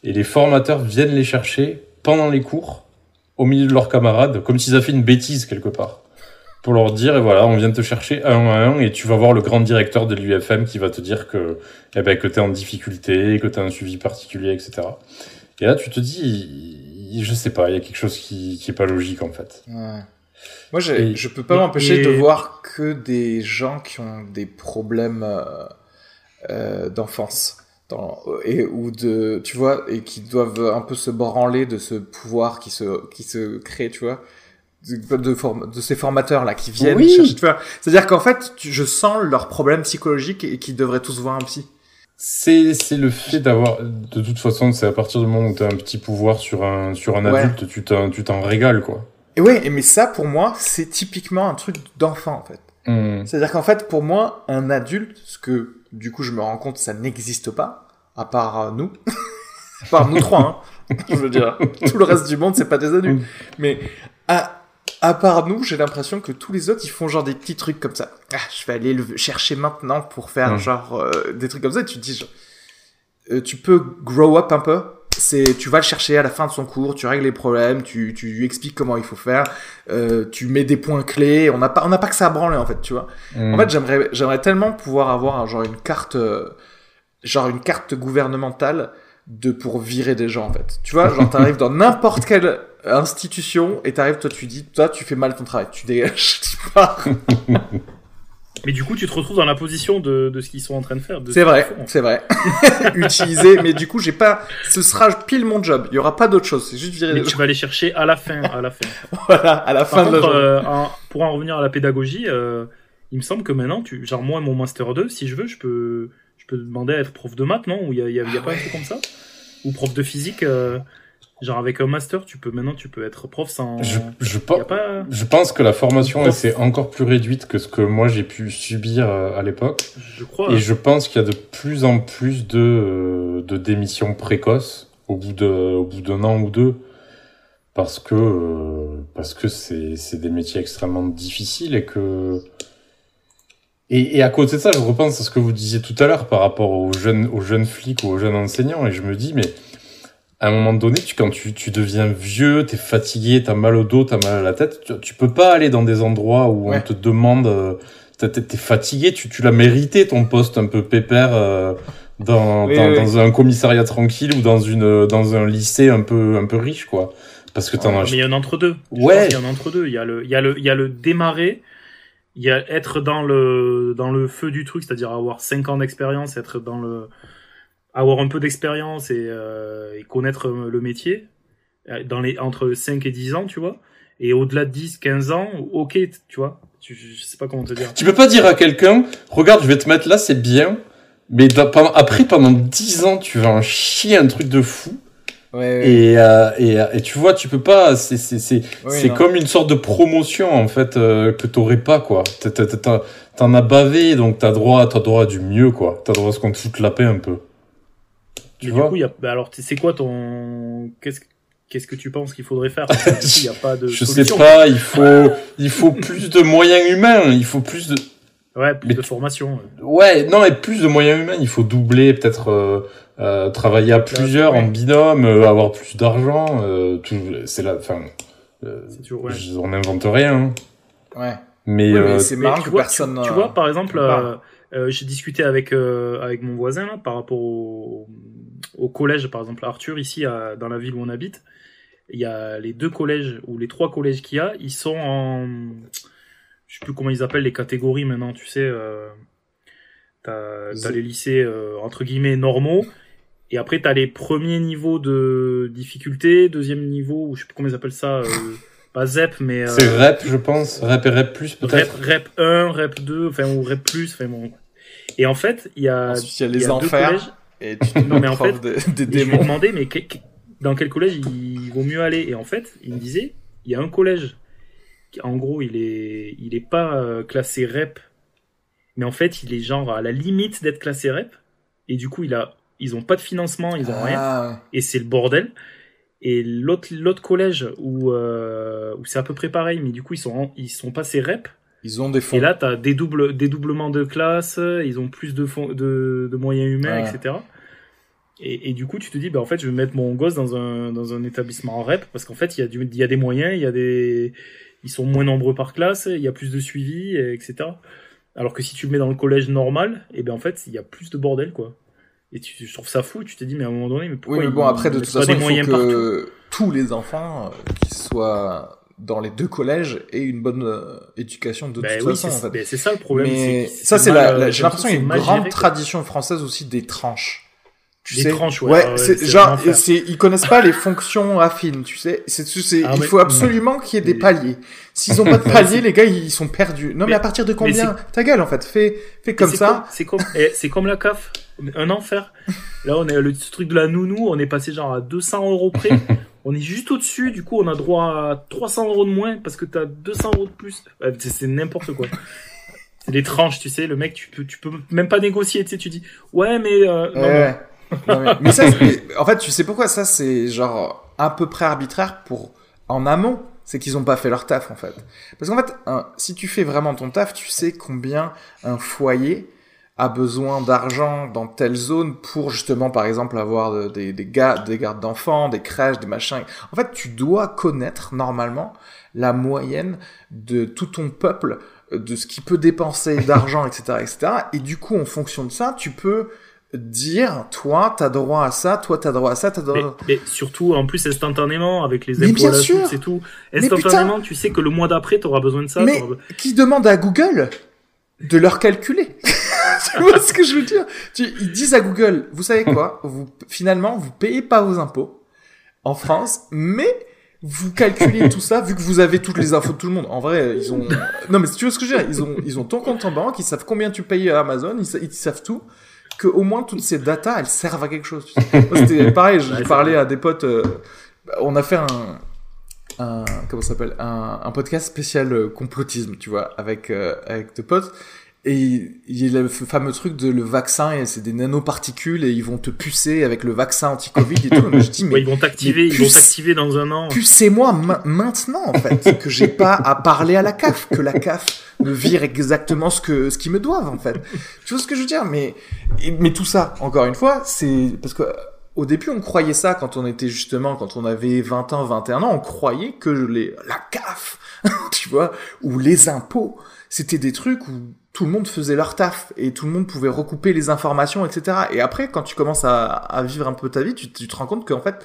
Et les formateurs viennent les chercher pendant les cours, au milieu de leurs camarades, comme s'ils avaient fait une bêtise quelque part. Pour leur dire, et voilà, on vient te chercher un à un, et tu vas voir le grand directeur de l'UFM qui va te dire que, eh ben, que t'es en difficulté, que t'as un suivi particulier, etc. Et là, tu te dis, je sais pas, il y a quelque chose qui, qui est pas logique, en fait. Ouais. Moi, Et- je peux pas m'empêcher et- de voir que des gens qui ont des problèmes euh, d'enfance. Dans, et ou de tu vois et qui doivent un peu se branler de ce pouvoir qui se qui se crée tu vois de, de, form- de ces formateurs là qui viennent Oui. chercher tu vois c'est à dire qu'en fait tu- je sens leurs problèmes psychologiques et qu'ils devraient tous voir un psy C'est, c'est le fait d'avoir, de toute façon, c'est à partir du moment où t'as un petit pouvoir sur un, sur un Ouais. adulte, tu t'en, tu t'en régales, quoi. et ouais mais ça pour moi c'est typiquement un truc d'enfant en fait Hmm. C'est-à-dire qu'en fait, pour moi, un adulte, ce que du coup je me rends compte, ça n'existe pas, à part euh, nous, <laughs> à part nous trois, hein. je veux dire, tout le reste du monde, c'est pas des adultes. Mais à, à part nous, j'ai l'impression que tous les autres, ils font genre des petits trucs comme ça. Ah, je vais aller le chercher maintenant pour faire Mm. genre euh, des trucs comme ça. Et tu te dis, genre, euh, tu peux grow up un peu. C'est, tu vas le chercher à la fin de son cours, tu règles les problèmes, tu, tu lui expliques comment il faut faire, euh, tu mets des points clés. On n'a pas, on n'a pas que ça à branler en fait, tu vois. En fait, j'aimerais, j'aimerais tellement pouvoir avoir un- genre une carte, euh, genre une carte gouvernementale de pour virer des gens en fait. Tu vois, genre t'arrives dans n'importe quelle institution et t'arrives, toi tu dis, toi tu fais mal ton travail, tu dégages, <laughs> tu pars. <laughs> Mais du coup, tu te retrouves dans la position de, de ce qu'ils sont en train de faire. de C'est ce vrai, c'est vrai. <laughs> Utiliser, mais du coup j'ai pas, ce sera pile mon job. Il y aura pas d'autre chose, c'est juste virer Mais tu vas les chercher à la fin, à la fin. <laughs> Voilà, à la fin de la euh, pour en revenir à la pédagogie, euh, il me semble que maintenant, tu, genre moi, mon master 2, si je veux, je peux, je peux demander à être prof de maths, non? Ou il y a, il y a, il y a Ah pas un truc comme ça? Ou prof de physique euh, Genre avec un master, tu peux maintenant, tu peux être prof sans. Je, je, pense, pas. je pense que la formation, c'est encore plus réduite que ce que moi j'ai pu subir euh, à l'époque. Je crois. Et je pense qu'il y a de plus en plus de, euh, de démissions précoces au bout de, au bout d'un an ou deux. Parce que, euh, parce que c'est, c'est des métiers extrêmement difficiles et que, et, et à côté de ça, je repense à ce que vous disiez tout à l'heure par rapport aux jeunes, aux jeunes flics ou aux jeunes enseignants et je me dis, mais, à un moment donné, tu, quand tu, tu deviens vieux, t'es fatigué, t'as mal au dos, t'as mal à la tête, tu, tu peux pas aller dans des endroits où Ouais. on te demande, euh, t'es, fatigué, tu, tu l'as mérité ton poste un peu pépère euh, dans, Oui, dans, oui. dans un commissariat tranquille ou dans une dans un lycée un peu un peu riche quoi. Parce que t'en Ouais, as. Mais il y a un entre-deux. Je Ouais. qu'il y a un entre-deux. Il y a le, il y a le, il y a le démarrer. Il y a être dans le, dans le feu du truc, c'est-à-dire avoir 5 ans d'expérience, être dans le, avoir un peu d'expérience et, euh, et connaître le métier, euh, dans les, entre 5 et 10 ans, tu vois. Et au-delà de 10, 15 ans, ok, tu vois. Tu, je sais pas comment te dire. Tu peux pas dire à quelqu'un, regarde, je vais te mettre là, c'est bien. Mais après, pendant 10 ans, tu vas en chier un truc de fou. Ouais, ouais. Et, euh, et, et tu vois, tu peux pas. C'est c'est c'est Oui, comme une sorte de promotion en fait euh, que t'aurais pas quoi. T'as- t'as- t'as- T'en as bavé, donc t'as droit, t'as droit à du mieux quoi. T'as droit à ce qu'on te foute la paix un peu. Tu Mais vois du coup, il y a, bah alors, c'est quoi ton, qu'est-ce, qu'est-ce que tu penses qu'il faudrait faire? Il n'y a pas de <laughs> Je sais solution. pas. Il faut il faut plus de moyens humains. Il faut plus de Ouais, plus Mais de tu- formation. ouais. Ouais, non, mais plus de moyens humains. Il faut doubler, peut-être euh, euh, travailler à plusieurs en binôme, euh, avoir plus d'argent. Euh, tout, c'est la, enfin, euh, C'est toujours, ouais. on n'invente rien. hein. Ouais. Mais, Oui, euh, mais c'est Mais marrant tu que vois, personne. Tu, tu vois, par exemple, euh, euh, j'ai discuté avec euh, avec mon voisin là, par rapport au, au collège, par exemple Arthur ici à- dans la ville où on habite. Il y a les deux collèges ou les trois collèges qu'il y a, ils sont en, je sais plus comment ils appellent les catégories maintenant. Tu sais, euh, t'as t'as les lycées euh, entre guillemets normaux. Et après, t'as les premiers niveaux de difficulté, deuxième niveau, ou je sais plus comment ils appellent ça, euh, pas ZEP, mais... c'est euh, rep, je pense, rep et rep plus Rep, peut-être. rep 1, rep 2, enfin, ou rep plus, enfin bon. Et en fait, il y a, Ensuite, il y a les y a deux enfers. Et tu te Non, mais en Et je lui ai demandé, mais que- que- dans quel collège il vaut mieux aller? Et en fait, il me disait, il y a un collège, qui, en gros, il est, il est pas euh, classé rep, mais en fait, il est genre à la limite d'être classé rep. Et du coup, il a, ils ont pas de financement, ils ont rien Ah, et c'est le bordel. Et l'autre l'autre collège où euh, où c'est à peu près pareil, mais du coup ils sont en- ils sont passés rep. ils ont des fonds. Et là t'as des doubles dédoublements de classe, ils ont plus de fon- de, de moyens humains, etc. Et, et du coup tu te dis bah en fait je vais mettre mon gosse dans un dans un établissement rep parce qu'en fait il y a du y a des moyens, il y a des ils sont moins nombreux par classe, il y a plus de suivi, et etc. Alors que si tu le mets dans le collège normal, et ben en fait il y a plus de bordel quoi. Et tu, je trouve ça fou, tu te dis mais à un moment donné mais pourquoi Oui, mais ils- bon, après, de ils toute façon, il faut partout que tous les enfants euh, qui soient dans les deux collèges aient une bonne euh, éducation de Ben toute oui, façon, c'est en fait. c'est ça le problème. mais ça, c'est la, euh, j'ai l'impression qu'il y a une grande géré, tradition française aussi des tranches. Tu Des sais, tranches, ouais, ouais, ouais, c'est genre, c'est, ils connaissent pas les fonctions affines, tu sais. C'est, c'est, Ah, il faut absolument qu'il y ait des paliers. S'ils ont pas de <laughs> paliers, les gars, ils sont perdus. Non, mais, Mais- à partir de combien Ta gueule, en fait. Fais, fais Et comme ça. C'est comme, eh, c'est comme la CAF. Un enfer. Là, on est le truc de la nounou, on est passé genre à 200 euros près. <laughs> on est juste au-dessus, du coup, on a droit à 300 euros de moins parce que t'as 200 euros de plus. Ouais, c'est, c'est n'importe quoi. <laughs> C'est des tranches, tu sais. Le mec, tu peux, tu peux même pas négocier, tu sais. Tu dis, ouais, mais, euh, non. Ouais. Non, mais, mais ça, c'est- en fait, tu sais pourquoi ça, c'est genre à peu près arbitraire pour en amont. C'est qu'ils ont pas fait leur taf, en fait. Parce qu'en fait, un- si tu fais vraiment ton taf, tu sais combien un foyer a besoin d'argent dans telle zone pour justement, par exemple, avoir de- des, des, gars, des gardes d'enfants, des crèches, des machins. En fait, tu dois connaître normalement la moyenne de tout ton peuple, de ce qu'il peut dépenser <laughs> d'argent, etc., etc. Et du coup, en fonction de ça, tu peux dire, toi, t'as droit à ça, toi, t'as droit à ça, t'as droit Mais, mais surtout, en plus, instantanément, avec les impôts et tout. Instantanément, tu sais que le mois d'après, t'auras besoin de ça. Mais qui demande à Google de leur calculer <laughs> Tu vois ce que je veux dire? Tu, Ils disent à Google, vous savez quoi? Vous, Finalement, vous payez pas vos impôts en France, mais vous calculez tout ça, vu que vous avez toutes les infos de tout le monde. En vrai, ils ont... Non, mais tu vois ce que je veux dire? Ils ont, ils ont ton compte en banque, ils savent combien tu payes à Amazon, ils, sa- ils savent tout. Que au moins toutes ces datas, elles servent à quelque chose. tu sais. Moi, c'était <laughs> pareil, j'ai parlé à des potes... euh, on a fait un, un comment s'appelle? Un, un podcast spécial euh, complotisme, tu vois, avec euh, avec deux potes. Et il y a le fameux truc de le vaccin, et c'est des nanoparticules, et ils vont te pucer avec le vaccin anti-Covid et tout. Mais je dis, mais Ouais, ils vont t'activer, ils vont t'activer dans un an. Pucez-moi ma- maintenant, en fait, que j'ai pas à parler à la CAF, que la CAF me vire exactement ce que ce qu'ils me doivent, en fait. Tu vois ce que je veux dire? Mais mais tout ça, encore une fois, c'est parce que au début, on croyait ça quand on était justement, quand on avait 20 ans, 21 ans, on croyait que les la CAF, <laughs> tu vois, ou les impôts, c'était des trucs où tout le monde faisait leur taf et tout le monde pouvait recouper les informations, etc. Et après, quand tu commences à, vivre un peu ta vie, tu, tu te rends compte qu'en fait,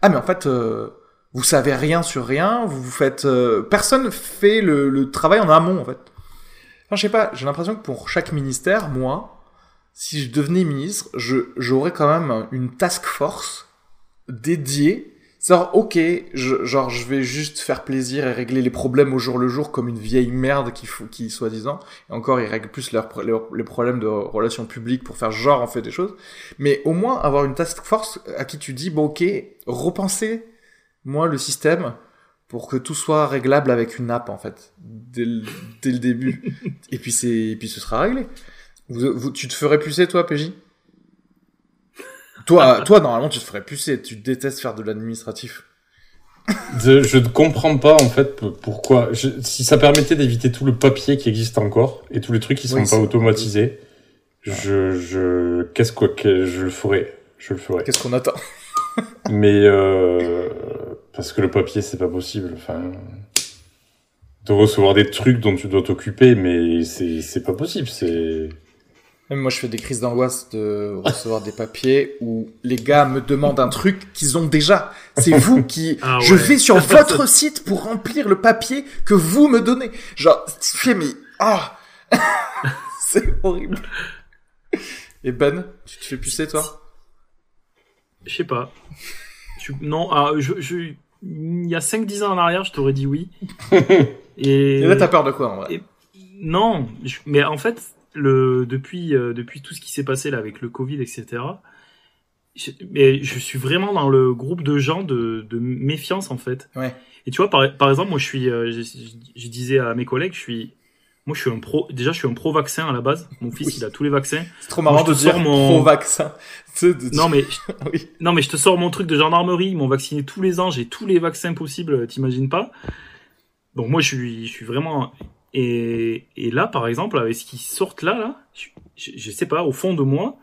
ah mais en fait, euh, vous savez rien sur rien, vous vous faites, euh, personne fait le, le travail en amont en fait. Enfin, je sais pas, j'ai l'impression que pour chaque ministère, moi, si je devenais ministre, je j'aurais quand même une task force dédiée. Genre, ok, je, genre, je vais juste faire plaisir et régler les problèmes au jour le jour comme une vieille merde qui, faut- qui soi-disant. Et encore, ils règlent plus leurs, leurs- les problèmes de relations publiques pour faire genre en fait des choses. Mais au moins, avoir une task force à qui tu dis, bon, ok, repensez, moi, le système pour que tout soit réglable avec une app, en fait, dès le, dès le début. <laughs> et puis c'est, et puis ce sera réglé. Vous, vous- tu te ferais pucer, toi, PJ? Toi, toi, normalement, tu te ferais pucer. Tu détestes faire de l'administratif. Je, je ne comprends pas en fait pourquoi. Je- si ça permettait d'éviter tout le papier qui existe encore et tous les trucs qui sont Oui, pas automatisés, je, je, qu'est-ce que que je le ferais, je le ferais. Qu'est-ce qu'on attend? <laughs> Mais euh, parce que le papier c'est pas possible. Enfin, de recevoir des trucs dont tu dois t'occuper, mais c'est c'est pas possible. C'est Même moi, je fais des crises d'angoisse de recevoir des papiers où les gars me demandent un truc qu'ils ont déjà. C'est vous qui... <laughs> Ah Je vais sur <laughs> votre site pour remplir le papier que vous me donnez. Genre, tu fais, mais... Ah <laughs> C'est horrible. Et Ben, tu te fais pucer, toi? Je sais pas. Je- non, ah, je, je- il y a 5-10 ans en arrière, je t'aurais dit oui. Et, Et là, t'as peur de quoi, en vrai? Et- non, je- mais en fait, le, depuis, euh, depuis tout ce qui s'est passé là avec le Covid, etc., je, mais je suis vraiment dans le groupe de gens de, de méfiance en fait. Ouais. Et tu vois, par, par exemple, moi je suis, euh, je, disais à mes collègues, je suis, moi je suis un pro, déjà je suis un pro vaccin à la base. Mon fils Oui. il a tous les vaccins. C'est trop marrant Moi, je de dire mon- sais, de Non mais <laughs> oui. non, mais je te sors mon truc de gendarmerie. Ils m'ont vacciné tous les ans. J'ai tous les vaccins possibles. T'imagines pas Donc moi, je suis, je suis vraiment. Et, et là, par exemple, avec ce qui sortent là, là, je, je, je sais pas. Au fond de moi,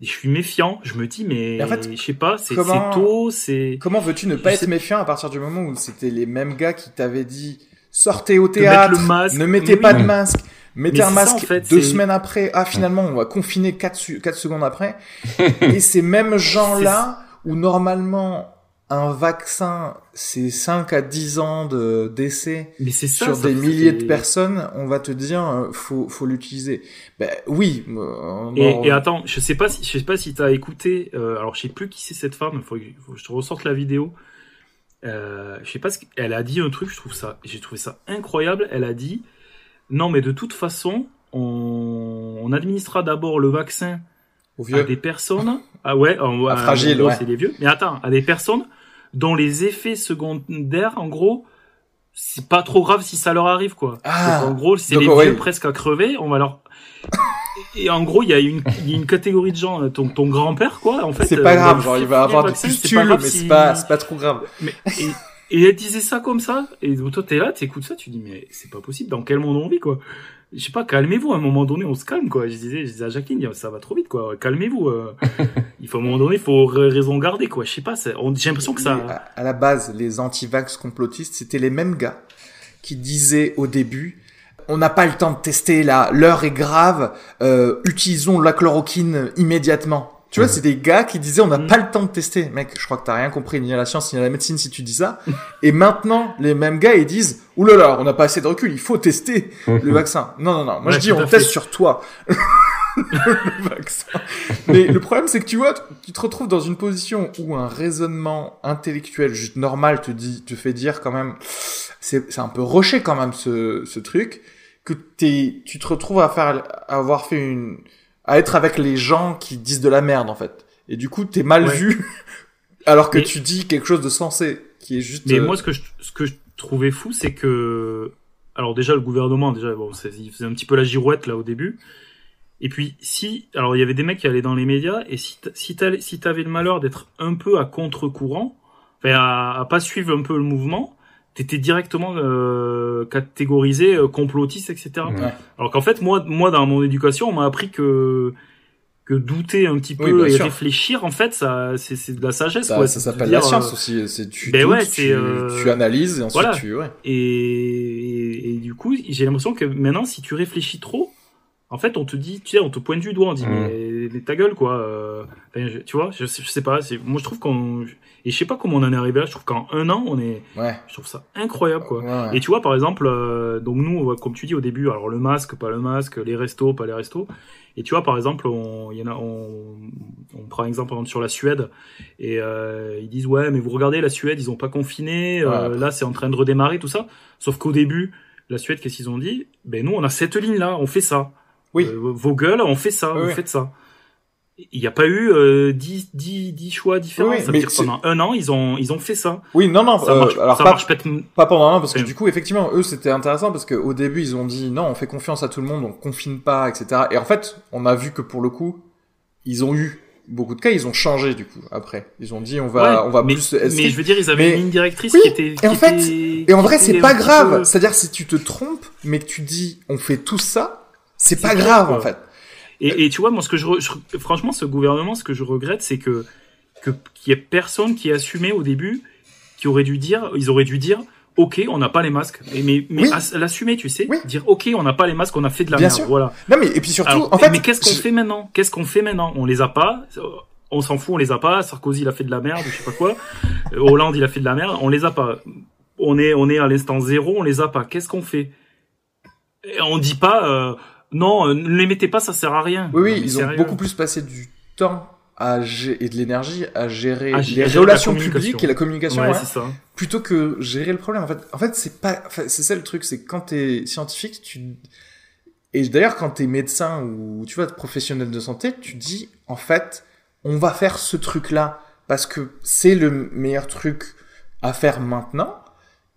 je suis méfiant. Je me dis, mais en fait, je sais pas. C'est tôt. C'est Comment veux-tu ne pas Je être sais- méfiant à partir du moment où c'était les mêmes gars qui t'avaient dit sortez au théâtre, le masque. ne mettez pas oui. de masque, mettez Mais un ça, masque en fait, deux semaines après, ah finalement on va confiner 4, secondes après. <laughs> Et ces mêmes gens-là, où normalement un vaccin c'est 5 à 10 ans de d'essai mais c'est ça. sur ça des milliers de personnes, on va te dire euh, faut faut l'utiliser. Ben oui. euh, Et, attends, je sais pas si je sais pas si t'as écouté. euh, alors je sais plus qui c'est cette femme. Il faut, que faut que je te ressorte la vidéo. Euh, je sais pas ce qu'elle a dit un truc. Je trouve ça, j'ai trouvé ça incroyable. Elle a dit non, mais de toute façon, on, on administrera d'abord le vaccin au à vieux. des personnes. Ah ouais, À gros, ouais. c'est les vieux. Mais attends, à des personnes dont les effets secondaires, en gros, c'est pas trop grave si ça leur arrive, quoi. Ah. Donc, en gros, c'est les ouais. vieux presque à crever. On va leur. <laughs> Et en gros, il y a une, y a une catégorie de gens, ton, ton grand-père, quoi, en fait. C'est euh, pas grave, genre il va avoir des pustules, mais c'est pas c'est pas trop grave. Mais, et, et elle disait ça comme ça, et toi t'es là, t'écoutes ça, tu dis mais c'est pas possible, dans quel monde on vit quoi? Je sais pas, calmez-vous, à un moment donné on se calme quoi. Je disais, je disais à Jacqueline, ça va trop vite quoi, calmez-vous. euh. <laughs> il faut à un moment donné, il faut ra- raison garder quoi. Je sais pas, j'ai l'impression que ça. À, à la base, les anti-vax complotistes, c'était les mêmes gars qui disaient au début on n'a pas le temps de tester là, l'heure est grave, euh, utilisons la chloroquine immédiatement. Tu vois, c'est des gars qui disaient on n'a Mhm. pas le temps de tester. Mec, je crois que t'as rien compris ni à la science ni à la médecine si tu dis ça. Et maintenant, les mêmes gars, ils disent oulala, on n'a pas assez de recul, il faut tester le <laughs> vaccin. Non, non, non. Moi, Ouais, je dis on teste sur toi. <laughs> le vaccin. Mais le problème, c'est que tu vois, tu te retrouves dans une position où un raisonnement intellectuel juste normal te dit, te fait dire quand même, c'est, c'est un peu rocher quand même ce, ce truc, que t'es, tu te retrouves à faire, à avoir fait une, à être avec les gens qui disent de la merde en fait. Et du coup, t'es mal Ouais. vu <laughs> Alors que Mais- tu dis quelque chose de sensé, qui est juste. Mais euh, moi, ce que je, ce que je trouvais fou, c'est que, alors déjà le gouvernement, déjà, bon, il faisait un petit peu la girouette là au début. Et puis si, alors il y avait des mecs qui allaient dans les médias, et si si t'allais- si t'avais le malheur d'être un peu à contre-courant, enfin à, à pas suivre un peu le mouvement, t'étais directement euh, catégorisé euh, complotiste, etc. Ouais. Alors qu'en fait, moi, moi dans mon éducation, on m'a appris que que douter un petit peu et sûr. réfléchir, en fait, ça, c'est c'est de la sagesse. ça, quoi. ça s'appelle la science euh, aussi. C'est tu, ben doutes, ouais, tu, euh, tu analyses et ensuite voilà. tu. Ouais. Et, et, et du coup, j'ai l'impression que maintenant, si tu réfléchis trop, en fait, on te dit, tu sais, on te pointe du doigt, on dit, Mm. mais, mais ta gueule, quoi. euh, je- tu vois, je, sais- je sais pas. c'est- Moi, je trouve qu'on, et je sais pas comment on en est arrivé là. Je trouve qu'en un an, on est, Ouais. je trouve ça incroyable, quoi. Ouais, ouais. Et tu vois, par exemple, euh, donc nous, comme tu dis au début, alors le masque, pas le masque, les restos, pas les restos. Et tu vois, par exemple, on, y en a, on, on prend un exemple par exemple, sur la Suède, et euh, ils disent ouais, mais vous regardez la Suède, ils ont pas confiné, euh, Ouais. là c'est en train de redémarrer tout ça. Sauf qu'au début, la Suède, qu'est-ce qu'ils ont dit? Ben nous, on a cette ligne là, on fait ça. Oui. Euh, vos gueules, on fait ça, Oui, vous oui. faites ça. Il n'y a pas eu euh, 10, 10, 10 choix différents. Oui, ça veut mais dire pendant un an, ils ont, ils ont fait ça. Oui, non, non. Ça euh, marche, alors ça pas, marche peut-être pas pendant un an, parce que du coup, effectivement, eux, c'était intéressant parce qu'au début, ils ont dit non, on fait confiance à tout le monde, on confine pas, etc. Et en fait, on a vu que pour le coup, ils ont eu beaucoup de cas, ils ont changé du coup après. Ils ont dit on va, Ouais, on va mais, plus. mais je veux dire, ils avaient Mais- une ligne directrice Oui, qui était. et en fait- était- Et en vrai, c'est pas grave. peu- C'est-à-dire, si tu te trompes, mais que tu dis on fait tout ça, c'est pas grave quoi. en fait. Et, et tu vois, moi, ce que je, re- je- franchement, ce gouvernement, ce que je regrette, c'est que que qu'il y ait personne qui ait assumé au début, qui aurait dû dire, ils auraient dû dire, ok, on n'a pas les masques, Et mais mais Oui. l'assumer, tu sais, Oui. dire, ok, on n'a pas les masques, on a fait de la Bien merde, sûr. voilà. Non, mais et puis surtout, Alors, en fait, mais qu'est-ce qu'on je- fait maintenant? Qu'est-ce qu'on fait maintenant? On les a pas. euh, On s'en fout, on les a pas. Sarkozy, il a fait de la merde, je sais pas quoi. Euh, Hollande, il a fait de la merde. On les a pas. On est, on est à l'instant zéro, on les a pas. Qu'est-ce qu'on fait? Et On dit pas, euh, non, euh, ne les mettez pas, ça sert à rien. Oui, oui, Non, ils ont beaucoup plus passé du temps à et de l'énergie à gérer À les relations publiques et la communication, Ouais, ouais, c'est ça. plutôt que gérer le problème. En fait, en fait, c'est pas, enfin, c'est ça le truc, c'est quand t'es scientifique, tu et d'ailleurs quand t'es médecin ou tu vois professionnel de santé, tu dis en fait, on va faire ce truc-là parce que c'est le meilleur truc à faire maintenant.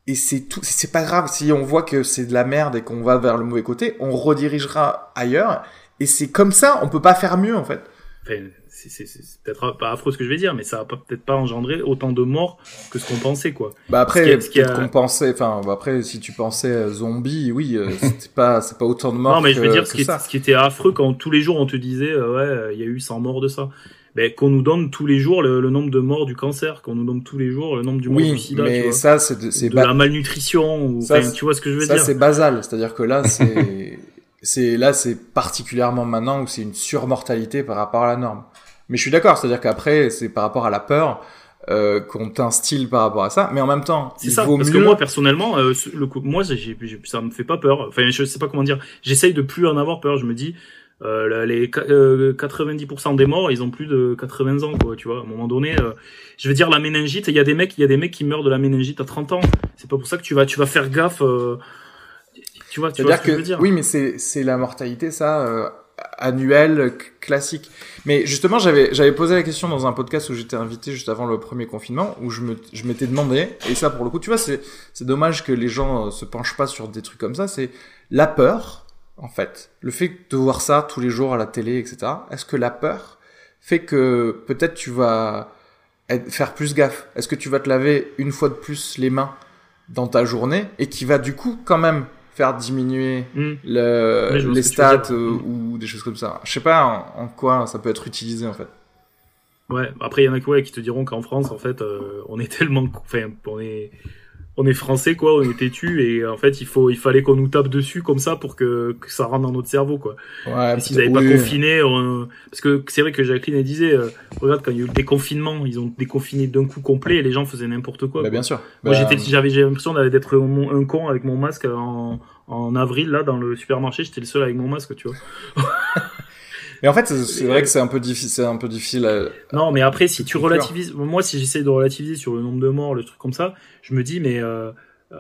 Et c'est tout, c'est pas grave si on voit que c'est de la merde et qu'on va vers le mauvais côté, on redirigera ailleurs. Et c'est comme ça, on peut pas faire mieux en fait. Enfin, c'est peut-être pas affreux ce que je vais dire, mais ça pas- peut-être pas engendrer autant de morts que ce qu'on pensait, quoi. Bah après, Ce a- qu'on pensait, enfin bah après si tu pensais zombie, oui, euh, <laughs> c'était pas, c'est pas autant de morts non, mais je veux que- dire, ce qui, est- ça. ce qui était affreux quand tous les jours on te disait, euh, ouais, il y a eu 100 morts de ça. Ben, qu'on nous donne tous les jours le, le nombre de morts du cancer, qu'on nous donne tous les jours le nombre du mort du Oui, sida, tu mais vois. ça c'est de- c'est de ba- la malnutrition, ou, Ça, tu vois ce que je veux ça dire. c'est basal, c'est-à-dire que là c'est <laughs> c'est là c'est particulièrement maintenant où c'est une surmortalité par rapport à la norme. Mais je suis d'accord, c'est-à-dire qu'après c'est par rapport à la peur euh, qu'on t'instille par rapport à ça, mais en même temps C'est il ça, vaut parce mieux. que moi personnellement, euh, le coup, moi j'ai, j'ai- ça me fait pas peur. Enfin, je sais pas comment dire. J'essaye de plus en avoir peur. Je me dis, euh, les euh, 90% des morts, ils ont plus de 80 ans, quoi. Tu vois, à un moment donné, euh, je veux dire la méningite. Il y a des mecs, il y a des mecs qui meurent de la méningite à 30 ans. C'est pas pour ça que tu vas, tu vas faire gaffe. euh, tu vois, tu vois ce que, que, je veux dire. oui, mais c'est c'est la mortalité ça euh, annuelle classique. Mais justement, j'avais j'avais posé la question dans un podcast où j'étais invité juste avant le premier confinement où je me je m'étais demandé et ça pour le coup, tu vois, c'est c'est dommage que les gens euh, se penchent pas sur des trucs comme ça, c'est la peur en fait, le fait de voir ça tous les jours à la télé, etc. Est-ce que la peur fait que peut-être tu vas faire plus gaffe? Est-ce que tu vas te laver une fois de plus les mains dans ta journée et qui va du coup quand même faire diminuer Hmm. le, les stats euh, ou des choses comme ça? Je sais pas en, en quoi ça peut être utilisé en fait. Ouais. Après, il y en a qui, ouais, qui te diront qu'en France, en fait, euh, on est tellement, enfin, on est, on est français, quoi. On est têtu et en fait, il faut, il fallait qu'on nous tape dessus comme ça pour que, que ça rentre dans notre cerveau, quoi. Ouais, s'ils n'avaient pas oui. confiné, on- parce que c'est vrai que Jacqueline elle disait, euh, regarde quand il y a eu le déconfinement, ils ont déconfiné d'un coup complet et les gens faisaient n'importe quoi. Bah, quoi. bien sûr. Moi Bah, j'étais, j'avais, j'ai l'impression d'être mon- un con avec mon masque en, en avril là dans le supermarché, j'étais le seul avec mon masque, tu vois. <laughs> Mais en fait, c'est- vrai que c'est un peu difficile, c'est un peu difficile. À... Non, mais après si tu relativises, moi si j'essaie de relativiser sur le nombre de morts, le truc comme ça, je me dis mais euh,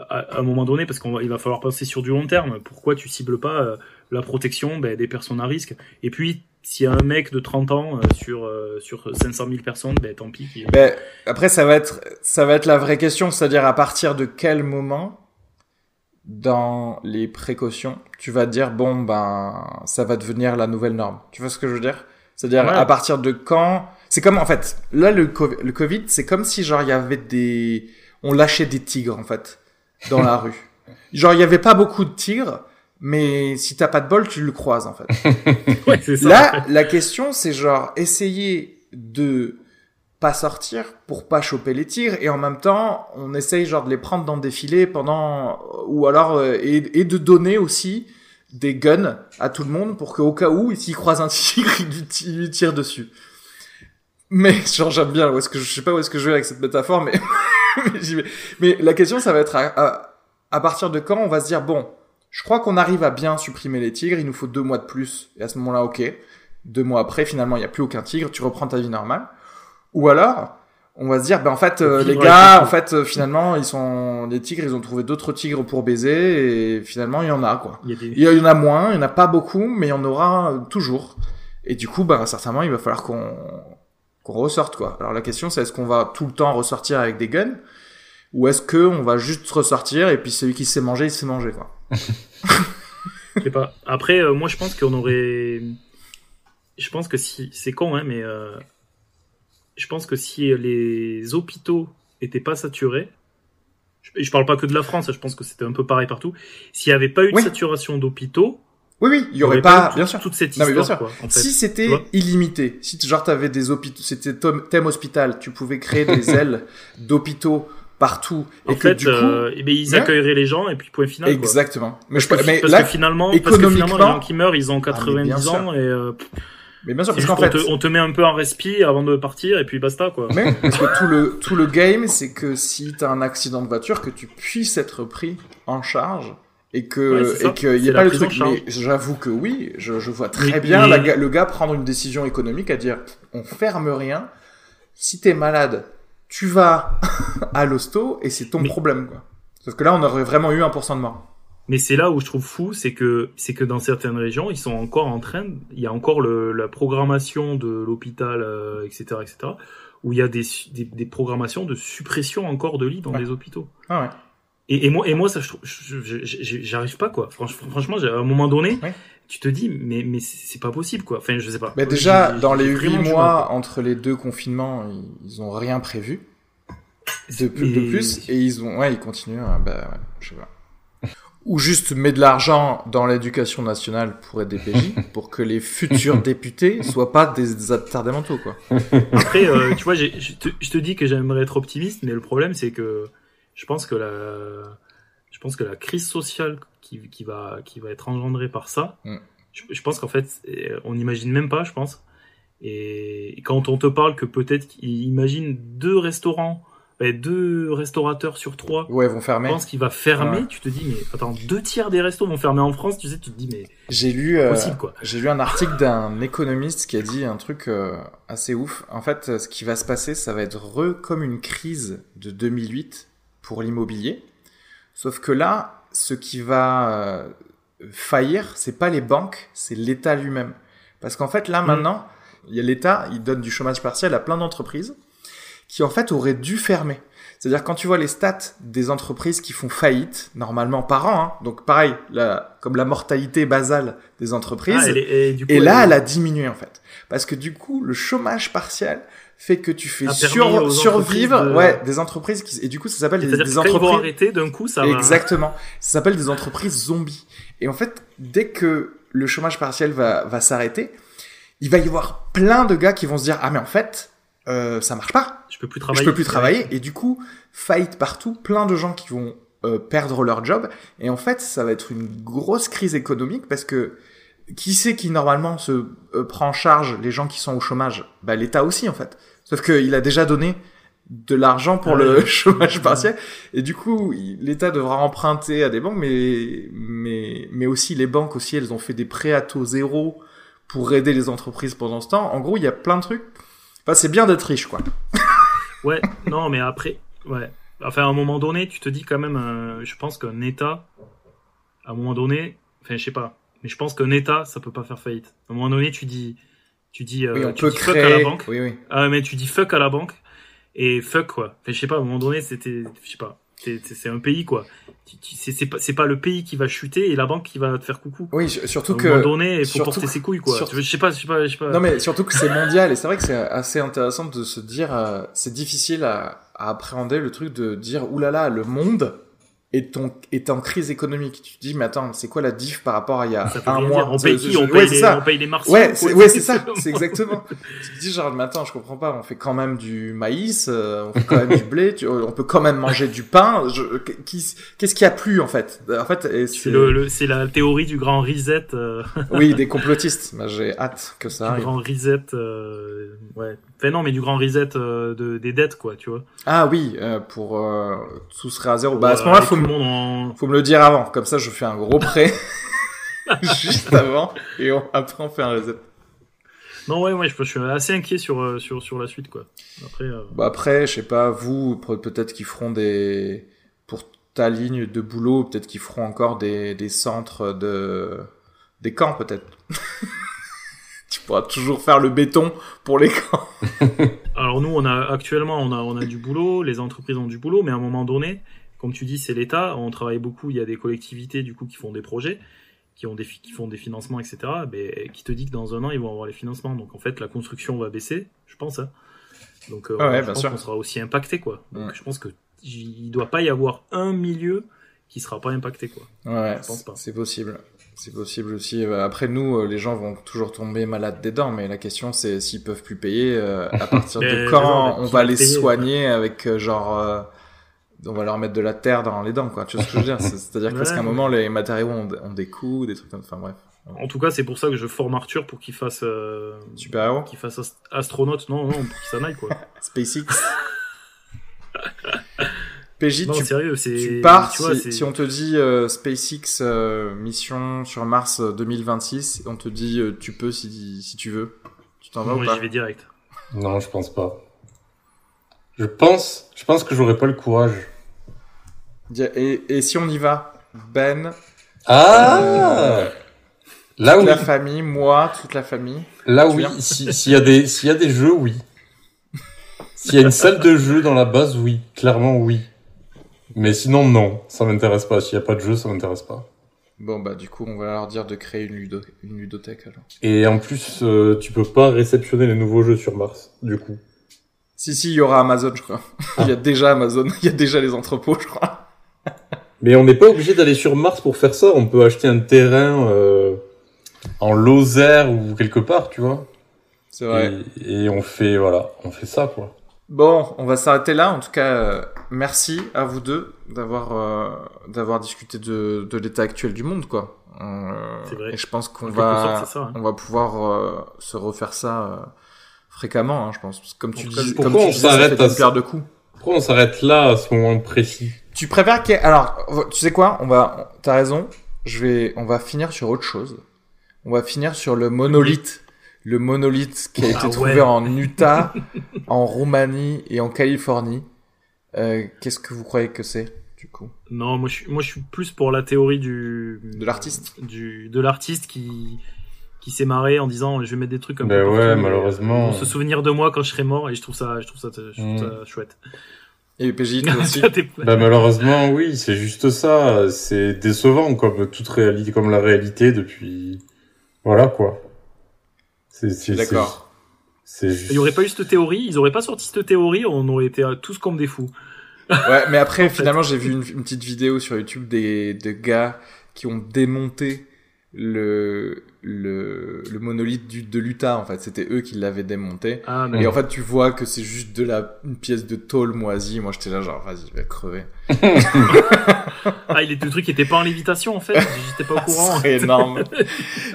à, à un moment donné, parce qu'il va falloir penser sur du long terme, pourquoi tu cibles pas euh, la protection ben, des personnes à risque? Et puis s'il y a un mec de 30 ans euh, sur euh, sur 500 000 personnes, ben tant pis. Ben, après, ça va être, ça va être la vraie question, c'est-à-dire à partir de quel moment, dans les précautions, tu vas te dire bon ben, ça va devenir la nouvelle norme. Tu vois ce que je veux dire? C'est-à-dire Ouais. à partir de quand C'est comme en fait, là le Covid, le Covid, c'est comme si genre il y avait des, on lâchait des tigres en fait dans la <laughs> rue. Genre il y avait pas beaucoup de tigres, mais si t'as pas de bol, tu le croises en fait. <laughs> Ouais, c'est ça. Là, la question, c'est genre essayer de pas sortir pour pas choper les tirs et en même temps, on essaye genre de les prendre dans des filets pendant ou alors euh, et, et de donner aussi des guns à tout le monde pour qu'au cas où s'il croise un <laughs> tigre, il lui, tire dessus. Mais genre j'aime bien où est-ce que je, sais pas où est-ce que je vais avec cette métaphore mais <laughs> mais. Mais la question ça va être à, à, à partir de quand on va se dire bon je crois qu'on arrive à bien supprimer les tigres, il nous faut deux mois de plus. Et à ce moment-là, ok. Deux mois après, finalement, il n'y a plus aucun tigre, tu reprends ta vie normale. Ou alors, on va se dire, ben en fait, euh, Le les gars, en fait, euh, finalement, ils sont les tigres, ils ont trouvé d'autres tigres pour baiser, et finalement, il y en a quoi. Il y a des... Il y en a moins, il y en a pas beaucoup, mais il y en aura euh, toujours. Et du coup, ben certainement, il va falloir qu'on qu'on ressorte quoi. Alors la question, c'est est-ce qu'on va tout le temps ressortir avec des guns, ou est-ce que on va juste ressortir et puis celui qui sait manger, il sait manger quoi. Je sais pas. Après, euh, moi, je pense qu'on aurait. Je pense que si. C'est con, hein, mais. Je pense que si les hôpitaux étaient pas saturés. Je, je parle pas que de la France, je pense que c'était un peu pareil partout. S'il y avait pas eu de Oui. saturation d'hôpitaux, Oui, oui, il y aurait pas, bien sûr. toute cette Non, mais bien histoire, sûr. quoi, en fait. Si c'était illimité, si genre t'avais des hôpitaux, c'était thème hospital, tu pouvais créer des <laughs> ailes d'hôpitaux partout et En que fait, du coup, euh, eh ben, ils Ouais. accueilleraient les gens et puis point final. quoi. exactement. Mais je, que, mais parce là, que finalement, parce que finalement, les économiquement- gens qui meurent, ils ont Ah, mais bien 90 ans et euh, mais bien sûr, parce qu'en fait, te, on te met un peu en respi avant de partir et puis basta quoi. mais <laughs> parce que tout le tout le game, c'est que si t'as un accident de voiture, que tu puisses être pris en charge et Ouais, que ça. et qu'il y la pas le truc. Mais j'avoue que oui, je, je vois très bien mais- la ga- le gars prendre une décision économique à dire on ferme rien. Si t'es malade, tu vas <laughs> à l'hosto et c'est ton Mais- problème quoi. Sauf que là, on aurait vraiment eu 1% de mort. Mais c'est là où je trouve fou, c'est que c'est que dans certaines régions, ils sont encore en train, il y a encore le, la programmation de l'hôpital, euh, etc., etc., où il y a des, des, des programmations de suppression encore de lits dans Ouais. les hôpitaux. Ah ouais. Et, et moi, et moi, ça, je trouve, je- je- je- j'arrive pas quoi. Franchement, franchement, à un moment donné, Ouais. tu te dis, mais mais c'est pas possible quoi. Enfin, je sais pas. Mais déjà, dans les huit mois entre les deux confinements, ils, ont rien prévu de, plus- Mais- de plus et ils ont, ouais, ils continuent. hein, bah, ouais, je sais pas. Ou juste met de l'argent dans l'éducation nationale pour aider PJ, <laughs> pour que les futurs députés soient pas des attardés mentaux, quoi. Après, euh, tu vois, je te, je te dis que j'aimerais être optimiste, mais le problème, c'est que je pense que la, je pense que la crise sociale qui, qui va, qui va être engendrée par ça, Mm. je, je pense qu'en fait, euh, on n'imagine même pas, je pense. Et quand on te parle que peut-être, qu'il imagine deux restaurants, ben, deux restaurateurs sur trois, Ouais, vont je fermer. pense qu'il va fermer, Ouais. tu te dis, mais attends, deux tiers des restos vont fermer en France, tu sais, tu te dis, mais J'ai lu, euh, possible quoi. j'ai lu un article d'un économiste qui a dit un truc euh, assez ouf. En fait, euh, ce qui va se passer, ça va être re comme une crise de 2008 pour l'immobilier. Sauf que là, ce qui va euh, faillir, c'est pas les banques, c'est l'État lui-même. Parce qu'en fait, là, Mm. maintenant, il y a l'État, il donne du chômage partiel à plein d'entreprises qui, en fait, auraient dû fermer. C'est-à-dire, quand tu vois les stats des entreprises qui font faillite, normalement par an, hein, donc pareil, la, comme la mortalité basale des entreprises, Ah, elle est- et, du coup, et là, elle- elle a diminué, en fait. Parce que du coup, le chômage partiel fait que tu fais sur- survivre, de- ouais, des entreprises qui, et du coup, ça s'appelle des, des entreprises. arrêter, d'un coup, ça va. Exactement. Ça s'appelle des entreprises zombies. Et en fait, dès que le chômage partiel va, va s'arrêter, il va y avoir plein de gars qui vont se dire, ah, mais en fait, euh, ça marche pas. Je peux plus travailler. Je peux plus travailler. Et du coup, faillite partout, plein de gens qui vont euh, perdre leur job. Et en fait, ça va être une grosse crise économique parce que qui c'est qui normalement se euh, prend en charge les gens qui sont au chômage? Bah l'État aussi en fait. Sauf qu'il a déjà donné de l'argent pour Ah le oui. <laughs> chômage partiel et du coup l'État devra emprunter à des banques mais mais mais aussi les banques aussi elles ont fait des prêts à taux zéro pour aider les entreprises pendant ce temps. En gros il y a plein de trucs. Enfin c'est bien d'être riche quoi. <laughs> Ouais, non, mais après, ouais. Enfin, à un moment donné, tu te dis quand même, euh, je pense qu'un État, à un moment donné, enfin, je sais pas, mais je pense qu'un État, ça peut pas faire faillite. À un moment donné, tu dis, Tu dis, euh, Oui, on tu peut dis fuck à la créer. banque. Oui, oui. Ah, mais tu dis fuck à la banque et fuck quoi. Enfin, je sais pas, à un moment donné, c'était, je sais pas, c'est- un pays quoi. C'est pas, pas le pays qui va chuter et la banque qui va te faire coucou. Oui, À surtout un que. donné, il faut porter que- ses couilles quoi. surtout- Je sais pas, je sais pas, je sais pas. Non mais surtout que c'est mondial et c'est vrai que c'est assez intéressant de se dire, euh, c'est difficile à, à appréhender le truc de dire oulala le monde est, en- est en crise économique. Tu te dis mais attends c'est quoi la diff par rapport à il y a un mois dire. On paye qui on paye, les, ça. on paye les martiens. Ouais, c'est, ouais, ça, c'est exactement. <laughs> tu te dis genre, mais attends, je comprends pas, on fait quand même du maïs, euh, on fait quand même du blé, tu- on peut quand même manger du pain. Qu'est-ce qui a plu en fait? En fait, et C'est le, le- c'est la théorie du grand reset, euh, oui des <laughs> complotistes. Bah, j'ai hâte que ça du arrive. grand reset, euh, ouais. Enfin non, mais du grand reset euh, de, des dettes quoi, tu vois. Ah oui, euh, pour euh, tout serait à zéro. Bah à ce moment-là, faut le monde en... faut me le dire avant, comme ça je fais un gros prêt <laughs> juste avant et on- après on fait un reset. Non ouais, ouais, je, je suis assez inquiet sur euh, sur sur la suite quoi. Après. euh, Bah après, je sais pas, vous, pe- peut-être qu'ils feront des... Pour ta ligne de boulot, peut-être qu'ils feront encore des, des centres de... Des camps, peut-être. <laughs> tu pourras toujours faire le béton pour les camps. <laughs> Alors nous, on a actuellement, on a, on a du boulot, les entreprises ont du boulot, mais à un moment donné, comme tu dis, c'est l'État. On travaille beaucoup. Il y a des collectivités du coup qui font des projets, qui ont des qui font des financements, etc. Mais qui te dit que dans un an ils vont avoir les financements. Donc en fait, la construction va baisser, je pense. Hein. Donc euh, Ah ouais, je bien pense qu'on sera aussi impacté quoi. Donc je pense que il doit pas y avoir un milieu qui sera pas impacté quoi. Ouais, Je pense pas. c'est possible. C'est possible aussi. Après, nous, euh, les gens vont toujours tomber malades des dents, mais la question, c'est s'ils peuvent plus payer, euh, à <laughs> partir de quand on va les payer, soigner avec, euh, genre... euh, on va leur mettre de la terre dans les dents, quoi. Tu vois ce que je veux dire? C'est- <laughs> C'est-à-dire Ouais, qu'à un moment, les matériaux ont, ont des coûts, des trucs comme ça. Enfin, bref. En tout cas, c'est pour ça que je forme Arthur pour qu'il fasse euh, Super-héros? qu'il fasse ast- astronaute. Non, non, pour qu'il s'en aille quoi. <laughs> SpaceX. <laughs> PJ, Non, tu, sérieux, tu pars tu vois, si, on te dit euh, SpaceX euh, mission sur Mars euh, 2026, on te dit euh, tu peux si, si tu veux. Tu t'en vas Moi, ou pas? j'y vais direct. Non, je pense pas. Je pense, je pense que j'aurais pas le courage. Et, et si on y va Ben, Ah Euh, Là toute oui, la famille, moi, toute la famille. là oui. viens Si- S'il y a des, s'il y a des jeux, oui. S'il y a une salle de jeu dans la base, oui. Clairement, oui. Mais sinon, non. Ça m'intéresse pas. S'il y a pas de jeu, ça m'intéresse pas. Bon bah du coup on va leur dire de créer une, ludo une ludothèque alors. Et en plus, euh, tu peux pas réceptionner les nouveaux jeux sur Mars, du coup. Si si, il y aura Amazon je crois. <laughs> il y a déjà Amazon, <laughs> il y a déjà les entrepôts je crois. <laughs> Mais on n'est pas obligé d'aller sur Mars pour faire ça. On peut acheter un terrain euh, en Lozère ou quelque part, tu vois. C'est vrai. Et, et on fait, voilà, on fait ça, quoi. Bon, on va s'arrêter là. En tout cas, euh, merci à vous deux d'avoir euh, d'avoir discuté de, de l'état actuel du monde, quoi. Euh, C'est vrai. Et je pense qu'on sorte, va ça, hein. on va pouvoir euh, se refaire ça euh, fréquemment, hein, je pense. Parce que comme tu dis, pourquoi comme tu on disais, ça s'arrête fait à paire de coups. Pourquoi on s'arrête là, à ce moment précis? Tu préfères qu'il y ait- alors tu sais quoi? On va t'as raison. Je vais on va finir sur autre chose. On va finir sur le monolithe. Le monolithe qui a été Ah trouvé ouais. en Utah, <laughs> en Roumanie et en Californie. Euh, Qu'est-ce que vous croyez que c'est du coup? Non, moi je suis, moi je suis plus pour la théorie du De l'artiste du de l'artiste qui qui s'est marré en disant je vais mettre des trucs un Ben peu ouais, malheureusement. se souvenir de moi quand je serai mort et je trouve ça je trouve ça je trouve Mm. ça chouette. Et PJ <laughs> aussi. Bah malheureusement, oui, c'est juste ça. C'est décevant, comme toute réalité, comme la réalité depuis. Voilà quoi. C'est D'accord. C'est juste. Il y aurait pas eu cette théorie, ils auraient pas sorti cette théorie, on aurait été tous comme des fous. Ouais, mais après, <laughs> finalement, j'ai vu une, une petite vidéo sur YouTube des de gars qui ont démonté le le, le monolithe du, de l'Utah. En fait, c'était eux qui l'avaient démonté. Ah, Et en fait, tu vois que c'est juste de la une pièce de tôle moisie. Moi, j'étais là genre, vas-y, je vais crever. <laughs> ah, il est le truc qui était pas en lévitation en fait, j'étais pas au courant. C'est énorme.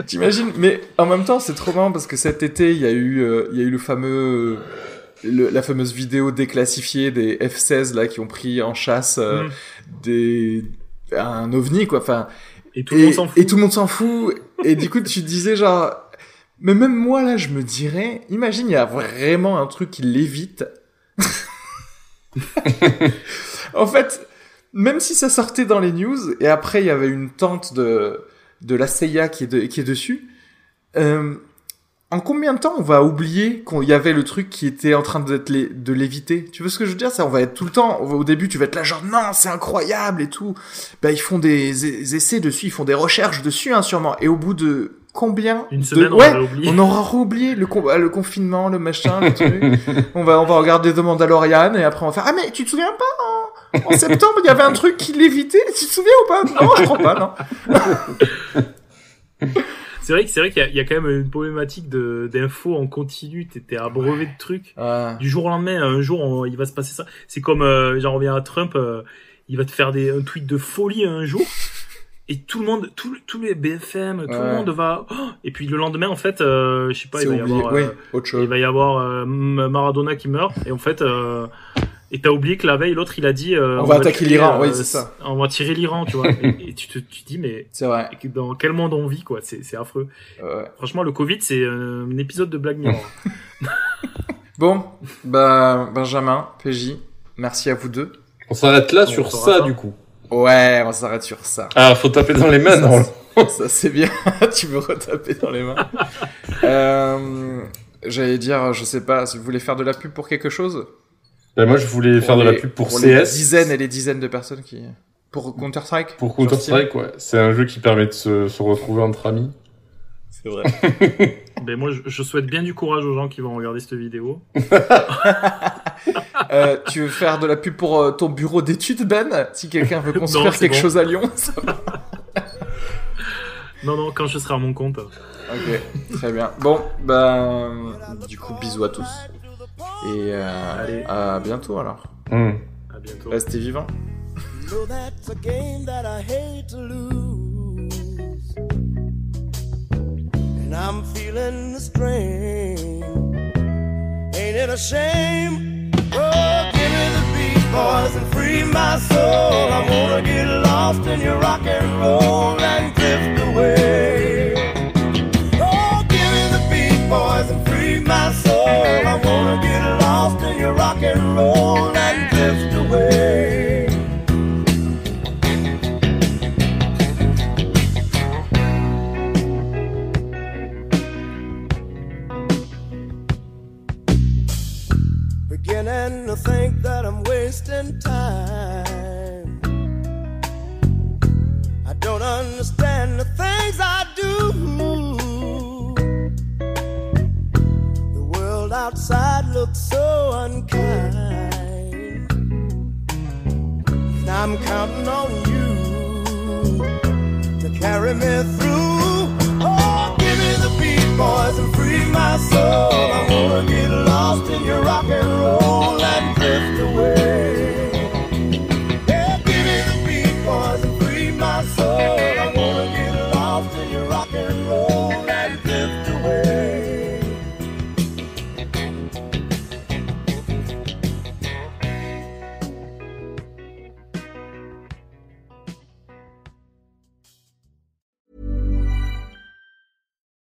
T'imagines? Mais en même temps, c'est trop marrant parce que cet été, il y a eu, euh, il y a eu le fameux, le- la fameuse vidéo déclassifiée des F-16 là qui ont pris en chasse euh, Mm. des un ovni quoi. Enfin, Et tout le monde s'en fout. et tout le monde s'en fout. et du coup, tu te disais genre, mais même moi là, je me dirais, imagine, il y a vraiment un truc qui l'évite. <laughs> en fait, même si ça sortait dans les news, et après il y avait une tente de de la CIA qui est, de- qui est dessus, euh, en combien de temps on va oublier qu'il y avait le truc qui était en train de l'éviter? Tu vois ce que je veux dire? Ça, on va être tout le temps. va- Au début, tu vas être là genre non, c'est incroyable et tout. Bah, ils font des, des essais dessus, ils font des recherches dessus, hein, sûrement. Et au bout de combien Une de... semaine, on ouais, aura oublié le, con- le confinement, le machin, le truc. <laughs> on va on va regarder The Mandalorian et après on va faire ah mais tu te souviens pas en, en septembre il y avait un truc qui l'évitait tu te souviens ou pas? Non je crois pas non <laughs> C'est vrai que c'est vrai qu'il y, a- il y a quand même une problématique de d'infos en continu. T'es abreuvé de trucs. Ouais. Du jour au lendemain, un jour, on- il va se passer ça. C'est comme, euh, j'en reviens à Trump, euh, il va te faire des un tweet de folie un jour. Et tout le monde, tout- tous les BFM, tout le monde va. oh et puis le lendemain, en fait, euh, je sais pas, il va oublié avoir, oui euh, autre chose il va y avoir Maradona qui meurt. Et en fait, et t'as oublié que la veille, l'autre, il a dit. euh, On va va attaquer l'Iran, euh, oui, c'est ça. On va tirer l'Iran, tu vois. <laughs> et, et tu te, tu dis, mais c'est vrai dans quel monde on vit, quoi C'est c'est affreux. Ouais. Franchement, le Covid, c'est euh, un épisode de Black Mirror. <laughs> Bon, bah Benjamin, PJ, merci à vous deux. On s'arrête là On sur ça, ça. du coup. Ouais, on s'arrête sur ça. Ah, faut taper dans les mains, Ça, non Ça c'est bien, <laughs> tu me retaper dans les mains. euh, J'allais dire, je sais pas, si vous voulez faire de la pub pour quelque chose? Ben, Moi, je voulais Pour faire de la les- pub pour, les CS. dizaines et les dizaines de personnes qui... Pour Counter-Strike Pour Counter-Strike, ouais. C'est un jeu qui permet de se, se retrouver entre amis. C'est vrai. <laughs> ben moi, je, je souhaite bien du courage aux gens qui vont regarder cette vidéo. <laughs> Euh, tu veux faire de la pub pour euh, ton bureau d'études, Ben? Si quelqu'un veut <laughs> construire Non, quelque bon. chose à Lyon ça va. Non, non, quand je serai à mon compte. Ok, très bien. Bon, ben, du coup, bisous à tous. Et euh, à bientôt alors. Hmm. À bientôt. Restez vivants. Know that's a game that I hate to lose. And I'm feeling the strain. Ain't it a shame? Oh, give me the beat, boys, and free my soul. I wanna get lost in your rock and roll and drift away. Oh, give me the beat, boys, and free my soul. I wanna get lost in your rock and roll and drift away. beginning to think that I'm wasting time. I don't understand the things I outside looks so unkind. I'm counting on you to carry me through. Oh, give me the beat, boys, and free my soul. I wanna get lost in your rock and roll and